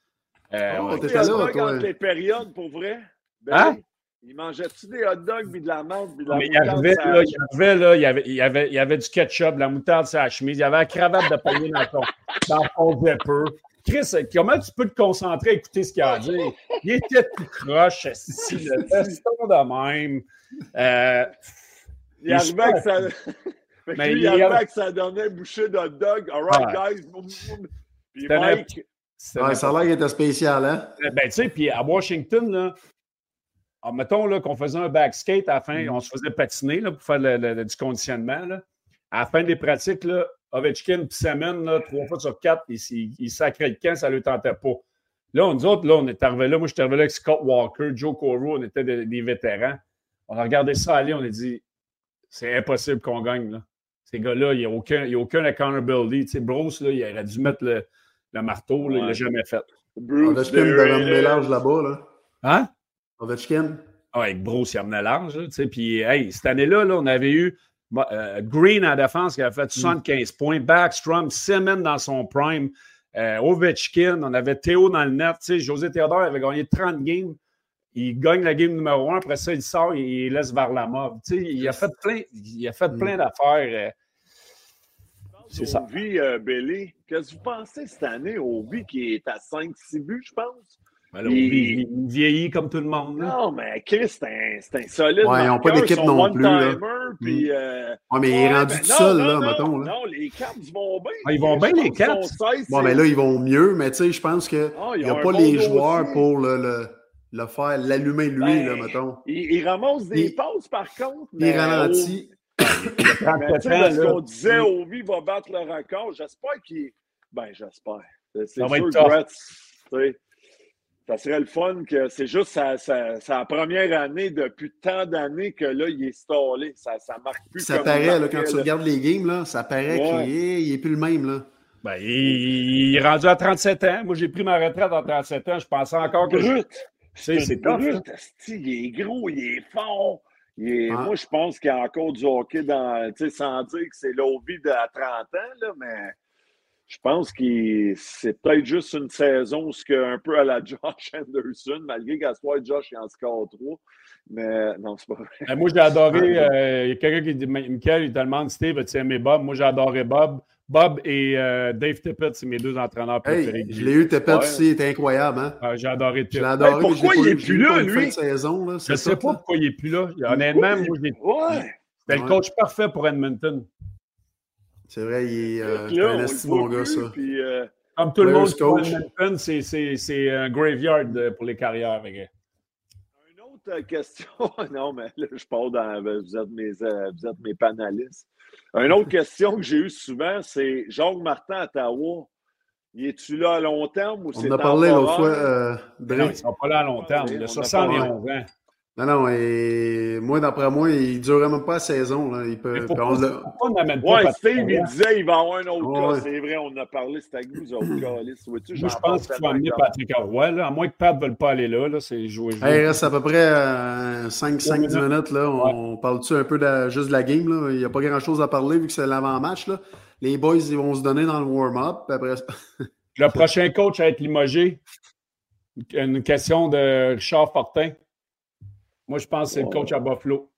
Euh, oh, t'étais là, toi. les périodes, pour vrai? Ben, hein? Il mangeait-tu des hot dogs puis de la menthe puis de la Mais il arrivait, là, il arrivait, là, il y avait, il y avait, il y avait du ketchup, de la moutarde sur la chemise, il y avait la cravate de panier dans ton, dans ton zipper. Chris, comment tu peux te concentrer à écouter ce qu'il a à dire? Il était tout croche, assis, le [LAUGHS] teston de même. Euh, il arrivait avec sa... Mais il arrivait avec sa dernière bouchée de hot dog. All right, ouais. guys. Puis Mike... Ouais, ça a l'air qu'il était spécial, hein? Ben, tu sais, puis à Washington, là, alors, mettons qu'on faisait un backskate à la fin, mm. on se faisait patiner là, pour faire le, le, le, du conditionnement. Là. À la fin des pratiques, là, Ovechkin puis Semen, là, trois fois sur quatre, il, il, il sacrait le camp, ça ne lui tentait pas. Là, nous autres, là, on est arrivé là. Moi, je suis arrivé là avec Scott Walker, Joe Coro, on était des, des, vétérans. On a regardé ça aller, on a dit c'est impossible qu'on gagne. Là. Ces gars-là, il n'y a, aucun, il y a aucun accountability. Tu sais, Bruce, là, il aurait dû mettre le, le marteau, là, ouais. il ne l'a jamais fait. Bruce Ovechkin devait amener large là-bas. Là. Hein? Ovechkin? Ah, avec Bruce, il amenait large. Tu sais, puis, hey, cette année-là, là, on avait eu euh, Green en défense qui a fait 75 mm. points, Backstrom, Simmons dans son prime, euh, Ovechkin, on avait Théo dans le net. Tu sais, José Théodore avait gagné 30 games. Il gagne la game numéro 1, après ça, il sort et il laisse vers la mort. Tu sais, il a fait plein, il a fait plein mm. d'affaires. Euh, c'est ça. Ovi, euh, Belly, qu'est-ce que vous pensez cette année? Ovi qui est à 5-6 buts, je pense. Ben il... il... vieillit comme tout le monde. Là. Non, mais Chris, c'est un, un, solide. Ouais, ils n'ont pas d'équipe non plus. Là. Puis, euh, ouais, mais il est rendu ben tout non, seul, non, là, non, mettons. Là. Non, les Caps vont bien. Ah, ils vont bien, les Caps. sont 16, Bon, mais là, ils vont mieux, mais tu sais, je pense qu'il Ah, n'y a ont pas bon les joueurs pour le, le, le faire, l'allumer lui, Ben, là, mettons. Il, il ramasse des Il- passes, par contre. Il mais ralentit. [COUGHS] Mais tu sais, 37 ans, parce là. qu'on disait, Ovi va battre le record. J'espère qu'il. Ben, j'espère. C'est sûr. Gretz, tu sais, ça serait le fun que c'est juste sa, sa, sa première année depuis tant d'années que là, il est stallé. Ça, ça marque plus. Ça comme paraît, là, quand tu regardes les games, là, ça paraît Ouais. qu'il est, il est plus le même. Là. Ben, il, il est rendu à 37 ans. Moi, j'ai pris ma retraite à 37 ans. Je pensais encore que. je- Brut. C'est brut, Il est gros, il est fort. Il est- Ah. Moi, je pense qu'il y a encore du hockey dans. Tu sais, sans dire que c'est l'Ovi de à 30 ans, là, mais je pense que c'est peut-être juste une saison, ce que, un peu à la [LAUGHS] Josh Anderson, malgré qu'à ce soir, Josh il en score 3. Mais non, c'est pas vrai. Ben, moi, j'ai adoré. euh, Il y a quelqu'un qui dit Michael, il te demande Steve, as-tu aimé Bob? Moi, j'ai adoré Bob. Bob et euh, Dave Tippett, c'est mes deux entraîneurs préférés. Hey, je l'ai eu, Ouais. aussi, il était incroyable. Hein? Ah, j'ai adoré Je l'ai Tippett. adoré. Hey, mais pourquoi il est eu- plus là, lui? fin de saison, là, Je ne sais ça, pas là. pourquoi il n'est plus là. Honnêtement, moi, j'ai- Ouais. c'était le Ouais. coach parfait pour Edmonton. C'est vrai, il est, euh, Là, on un esti bon gars, plus, ça. puis, euh, Comme tout le monde, coach. C'est- c'est c'est un graveyard euh, pour les carrières. Une autre euh, question. [LAUGHS] Non, mais là, je parle dans. ben, Vous êtes mes, vous êtes mes panélistes. Une autre question que j'ai eue souvent, c'est Jacques Martin à Ottawa. Y es-tu là à long terme ou On c'est en a parlé l'autre fois, euh, non, ils ne sont pas là à long terme. Il On a 71 ans. Non, non, et moi, d'après moi, il ne durerait même pas la saison. Là. Il peut, pourquoi, on l'a- pourquoi on n'amène pas Ouais, Patrick Steve, il Roy? disait il va y avoir un autre Ouais. cas. C'est vrai, on en a parlé, c'était avec nous, [CLEARS THROAT] autres Moi, j'en je pense qu'il faut amener Patrick Roy. Là. À moins que Pat ne veuille pas aller là. là c'est jouer. jouer. Hey, il reste à peu près 5-10 minutes. minutes. Là. On parle-tu un peu de, juste de la game? Là? Il n'y a pas grand-chose à parler vu que c'est l'avant-match. Là. Les boys, ils vont se donner dans le warm-up. Après... Le prochain coach à être limogé, une question de Richard Fortin. Moi, je pense que c'est le coach à Buffalo.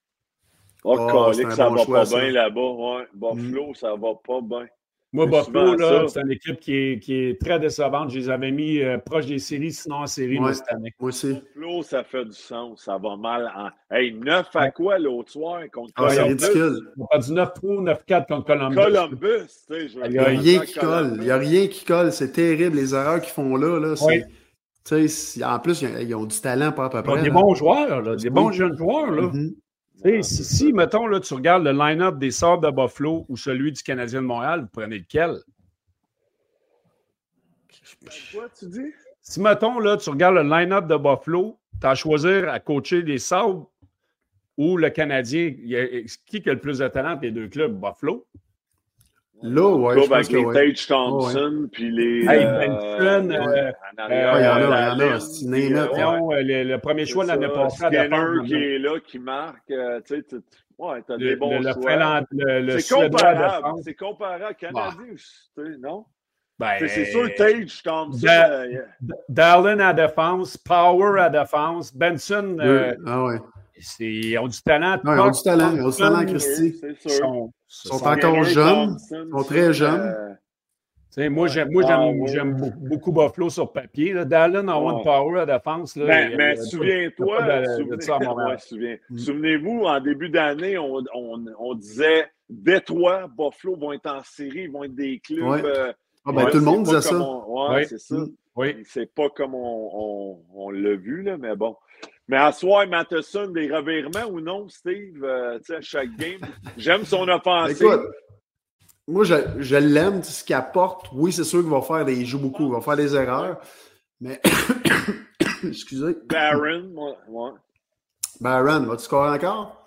Oh, Oh, c'est un ça bon va choix, pas. Mm. bien là-bas. Ouais. Buffalo, ça va pas bien. Moi, C'est Buffalo, là, c'est une équipe qui est, qui est très décevante. Je les avais mis euh, proche des séries, sinon en série Ouais. cette année. Moi aussi. Buffalo, ça fait du sens. Ça va mal. En... Hey, 9 à quoi l'autre soir contre Ah, c'est Columbus? ridicule. On a du 9-3 9-4 contre Columbus. Columbus, tu sais, je Il n'y a rien en qui colle. Il n'y a rien qui colle. C'est terrible. Les erreurs qu'ils font là. là c'est- Oui. En plus, ils ont du talent pas à peu des là. bons joueurs, là, des Oui. bons jeunes joueurs. Là. Mhm. Sais, Si, si, mettons, là, tu regardes le line-up des Sabres de Buffalo ou celui du Canadien de Montréal, vous prenez lequel? Quoi, tu dis? Si, mettons, là, tu regardes le line-up de Buffalo, tu as à choisir à coacher les Sabres ou le Canadien. A- qui qui a le plus de talent entre les deux clubs? Buffalo? Là, ouais, Club je pense avec que les ouais. Tage Thompson, puis les. Hey, Benson, euh, en euh, arrière, il y en a, il y en a, c'est euh, le, premier choix de l'année passée à Skinner qui est là, qui marque. tu sais, tu- ouais, t'as des bons le, le choix. C'est comparable. C'est comparable. Canadien, tu sais, non? Ben, C'est sûr, Tage Thompson. Da- yeah. Dallin à défense, Power à défense, Benson, euh. Ah ouais. C'est- ils ont du talent. Non, ils ont du talent. Ils ont du talent, Christy. C'est Ils sûr. sont, sont sont- encore jeunes. Ils sont très jeunes. euh, Tu sais, moi, j'aime, moi, j'aime, Ah, beaucoup, beaucoup Buffalo sur papier. Là. Dallin a Ouais. one power à défense. Là, Ben, mais y a souviens-toi, souvenez- [LAUGHS] souviens- Mm. souvenez-vous, en début d'année, on, on- on disait Détroit, Buffalo vont être en série, ils vont être des clubs. Ouais. euh, Ah, ben, ouais, tout le monde disait ça. on- ouais, Oui. c'est ça. Mm. Oui. C'est pas comme on, on- on l'a vu, là, mais bon. Mais à soir, Matheson, des revirements ou non, Steve, euh, tu sais, à chaque game. J'aime son [LAUGHS] offensive. Écoute, moi, je, je l'aime, ce qu'il apporte. Oui, c'est sûr qu'il va faire des. Il joue beaucoup, il va faire des erreurs. Mais. [COUGHS] Excusez. Barron, moi, ouais. Baron, vas-tu scorer encore?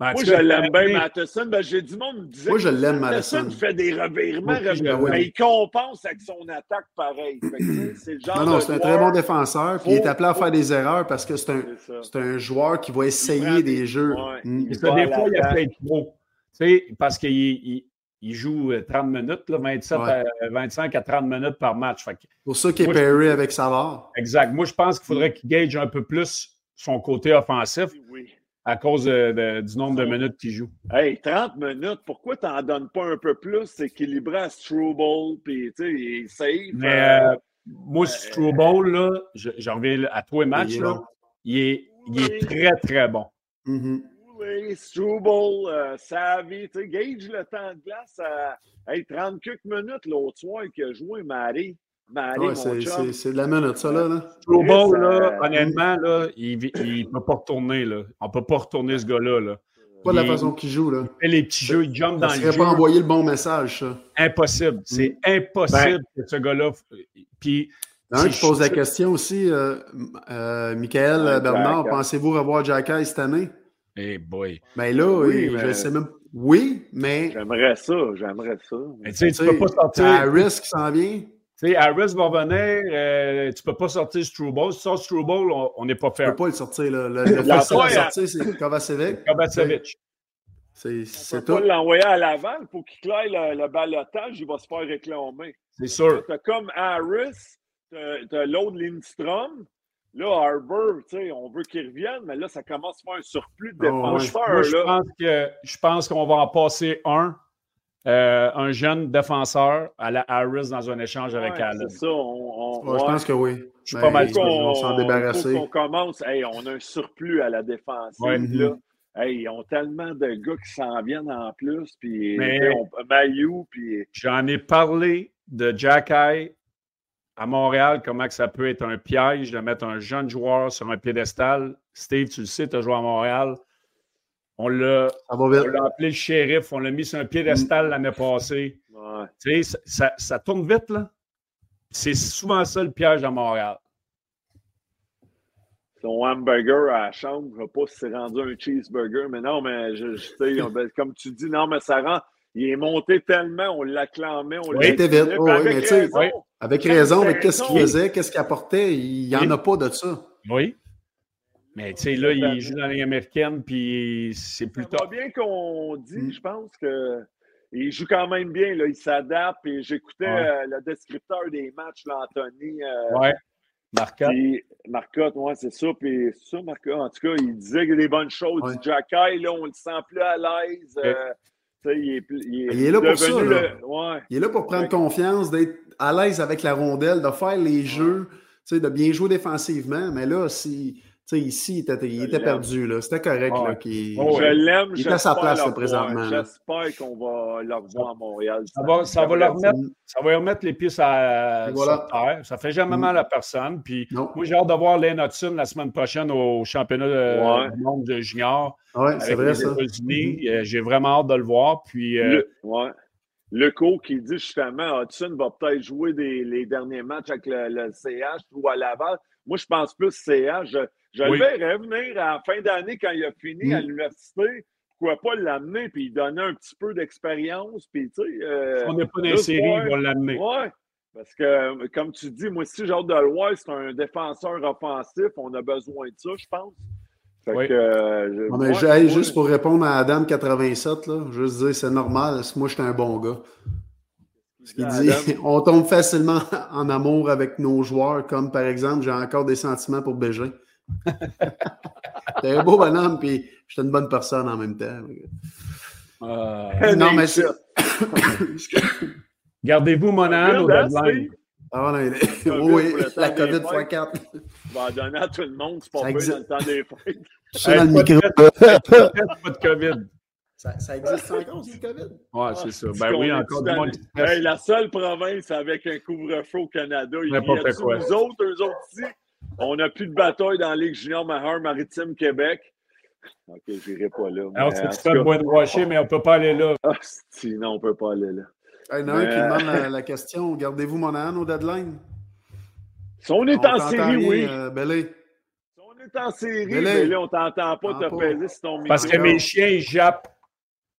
Ben, Moi, je l'aime bien. Matheson. Ben, j'ai du monde qui me disait Moi, je l'aime, Matheson fait des revirements, Moi mais il compense avec son attaque pareil. C'est le genre Non, non, c'est un très bon défenseur. Puis il est appelé à faire des erreurs parce que c'est un, un joueur qui va essayer des des- jeux. ouais. Mm. Des fois, il a peut-être trop. Tu sais, parce qu'il il, il joue euh, 30 minutes, là, 27 Ouais. à- 25 à 30 minutes par match. Fait que- C'est pour ça qu'il est pairé avec Savard. exact. Moi, je pense qu'il faudrait qu'il gage un peu plus son côté offensif Oui. À cause de- de- du nombre de minutes qu'il joue. Hey, 30 minutes, pourquoi t'en donnes pas un peu plus? C'est équilibré à Struble, puis tu sais, il est safe. Mais euh, euh, moi, Strobel, là, je- j'en reviens à tous les matchs, Il est là, il, est, il est Oui. très, très bon. Mhm. Goulet, Struble, euh, Savvy, tu sais, gage le temps de glace à hey, 30 quelques minutes l'autre soir qu'il a joué Marie. Ouais, c'est- de la minute, ça, là. là. Là, euh, honnêtement, là, il ne peut pas retourner. Là. On ne peut pas retourner ce gars-là. Là. Pas de la Il- façon qu'il joue, là. Il fait les petits jeux, il jump dans Ça le jeu. pas envoyer le bon message, ça. Impossible. C'est impossible que ce gars-là. Puis, Il y en a un qui pose la question aussi, euh, euh, Michael Ouais, Bernard, pensez-vous revoir Jack Eye cette année? Eh boy. Ben là, Oui, il- je mais- sais même. Oui, mais J'aimerais ça, j'aimerais ça. Mais tu sais, tu peux pas sortir. qui s'en vient? Tu sais, Harris va venir, euh, tu peux pas sortir Struble. Si tu sors Struble, on n'est pas Tu fair. peux pas le sortir, là. Le, le [LAUGHS] La facile à fois, sortir, c'est Kovacevic. Kovacevic. C'est On c'est peut pas tout. l'envoyer à l'avant pour qu'il claire le, le balotage, il va se faire réclamer. C'est sûr. T'as comme Harris, t'as t'as l'autre Lindstrom. Là, Harbour, tu sais, on veut qu'il revienne, mais là, ça commence à faire un surplus de Oh, je, défenseurs. moi, je là. pense que je pense qu'on va en passer un. Euh, un jeune défenseur à la Harris dans un échange avec Ouais, Allen. C'est ça. On, on- Ouais, Je pense que oui. Je suis Ben, pas mal ils sûr vont s'en débarrasser. qu'on commence. Hey, on a un surplus à la défensive. Ouais. là. Hey, ils ont tellement de gars qui s'en viennent en plus. Puis, on- Mailloux, puis J'en ai parlé de Jack Eye à Montréal, comment que ça peut être un piège de mettre un jeune joueur sur un piédestal. Steve, tu le sais, tu as joué à Montréal. On l'a appelé le shérif, on l'a mis sur un piédestal l'année passée. ouais. Tu sais, ça, ça- ça tourne vite, là. C'est souvent ça le piège à Montréal. son hamburger à la chambre, je ne sais pas si c'est rendu un cheeseburger, mais non, mais je, je- tu sais, ben, comme tu dis, non, mais ça rend. Il est monté tellement, on l'acclamait, on Oui, il était vite. Oh, oui, avec mais tu sais, raison. oui. Avec raison, avec qu'est-ce qu'il faisait, qu'est-ce qu'il apportait, il n'y en Oui. a pas de ça. Oui. Mais tu sais, là, il joue dans la Ligue américaine, puis c'est va tard. bien qu'on dit, Mm. je pense que il joue quand même bien, là, il s'adapte. Et j'écoutais Ouais. euh, le descripteur des matchs, là, Anthony. euh, Ouais. Marcotte. Puis Marcotte, ouais, c'est ça. Puis c'est ça, Marcotte. En tout cas, il disait qu'il y a des bonnes choses. Ouais. Du Jacky, là, on le sent plus à l'aise. euh, tu sais, il, est, il, est Il est là pour ça, là. le- ouais. Il est là pour prendre Ouais. confiance, d'être à l'aise avec la rondelle, de faire les jeux, tu sais, de bien jouer défensivement. Mais là, si, sais, ici, il était, il était perdu. là. C'était correct. Ouais. là, qu'il- Oh, Je l'aime. Il est à sa place, là, présentement. J'espère qu'on va le revoir à Montréal. Ça va, ça va leur remettre, ça va leur remettre les pieds à, Et voilà. sur terre. Ça fait jamais Mm. mal à personne. Puis Non. moi, j'ai hâte de voir Lane Hudson la semaine prochaine au championnat de- Ouais. du monde de junior avec c'est vrai, les ça. États-Unis. Euh, J'ai vraiment hâte de le voir. Puis euh, Le, ouais. Le co qui dit justement Hudson va peut-être jouer des, les derniers matchs avec le, le CH ou à Laval. Moi, je pense plus CH. Je, je Oui. le verrais venir à la fin d'année quand il a fini Mm. à l'université. Pourquoi pas l'amener puis lui donner un petit peu d'expérience. Puis, tu sais. euh, si on n'est pas dans les séries, ils vont l'amener. Ouais. Parce que, comme tu dis, moi aussi, j'ai hâte de le voir. C'est un défenseur offensif. On a besoin de ça, je pense. Fait Oui. que, euh, je- ouais, ouais. juste pour répondre à Adam 87, là, juste dire c'est normal, moi je suis un bon gars. Ce qu'il dit, Adam. [LAUGHS] on tombe facilement en amour avec nos joueurs, comme par exemple, j'ai encore des sentiments pour Bégin. [LAUGHS] T'es un beau bonhomme, puis j'étais une bonne personne en même temps. Euh, Non, mais c'est. Gardez-vous Monahan au Regarde, hein, deadline. Ah, non, COVID oui, la COVID fêtes. x4. On va en donner à tout le monde. C'est pas Ça existe. dans le temps des fêtes. Je suis dans Hey, le pas de micro. test, Pas de COVID. Ça, ça existe encore, c'est le COVID? Ouais, c'est ça. Ben oui, encore du monde. Hey, la seule province avec un couvre-feu au Canada, il y a N'importe quoi. nous autres, eux autres ici? On n'a plus de bataille dans la Ligue junior Mahar Maritime Québec. OK, je n'irai pas là. Alors, c'est fais le bois de rocher, mais on ne peut pas aller là. Ah, si, non, on ne peut pas aller là. Il y en a un qui demande la, la question gardez-vous Monahan au deadline? Si on est On en série, oui. euh, Bellé. Si on est en série, là, là, on t'entend pas te pas. peser sur ton micro. Parce que mes chiens, ils jappent.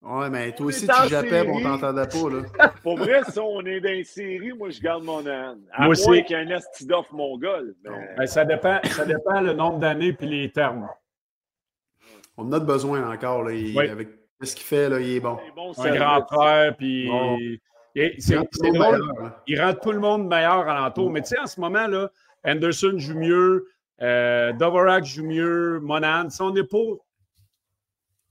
Ouais, mais toi On aussi, est tu jappais, mais on t'entendait pas, là. [LAUGHS] Pour vrai, si on est dans une série, moi, je garde mon âne. À Moi moins aussi. qu'il y ait un esti d'offre mongol. Mais... Ben, ça, dépend, ça dépend le nombre d'années puis les termes. On en a de besoin encore, là. Il- Oui. Avec ce qu'il fait, là, il est bon. C'est bon Un grand frère, puis. Bon. Il rend tout le monde meilleur, là. il rend tout le monde meilleur alentour. Mais tu sais, en ce moment, là, Anderson joue mieux, euh, Dvorak joue mieux, Monahan. Si on n'est pas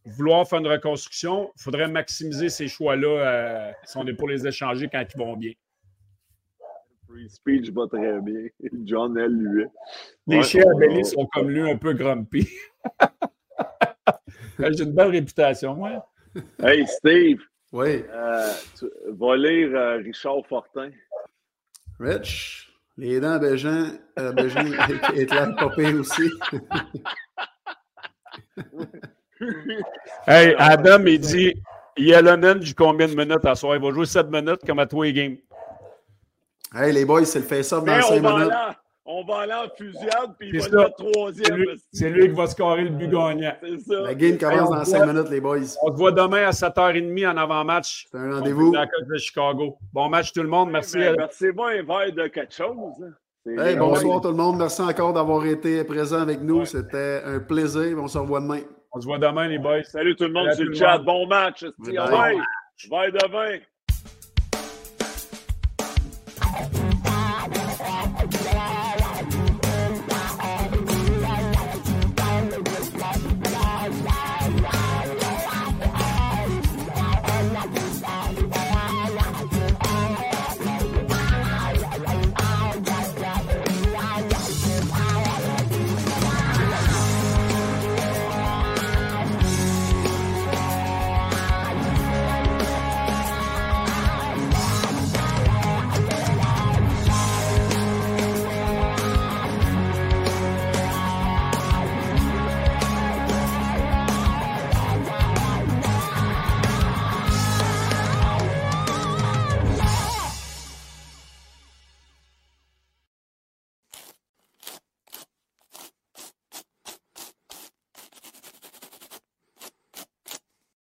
vouloir faire une reconstruction, il faudrait maximiser ces choix-là euh, si on est pour les échanger quand ils vont bien. Free speech va très bien. [LAUGHS] John L. lui. Les Ouais, chiens à Belly sont comme lui, un peu grumpy. [LAUGHS] J'ai une belle réputation, moi. Hey, Steve. Oui. Euh, tu vas lire euh, Richard Fortin. Rich, les dents à Bégin, euh, Bégin est là, aussi. [LAUGHS] hey, Adam, il dit Yellowman joue combien de minutes à soir? Il va jouer 7 minutes comme à tous les games. Hey, les boys, c'est le face-off dans 5 minutes. Là on va aller en fusillade, puis il va ça. le troisième. C'est lui, qui va scorer le but gagnant. C'est ça. La game commence dans 5 minutes, les boys. On se voit demain à 7h30 en avant-match. C'est un rendez-vous. de Chicago. Bon match tout le monde. Merci. Merci-moi un verre de quelque chose. Hein. Hey, bonsoir tout le monde. Merci encore d'avoir été présent avec nous. C'était un plaisir. On se revoit demain. On se voit demain, les boys. Salut tout le monde sur le chat. Bon match. Bye. Bye demain.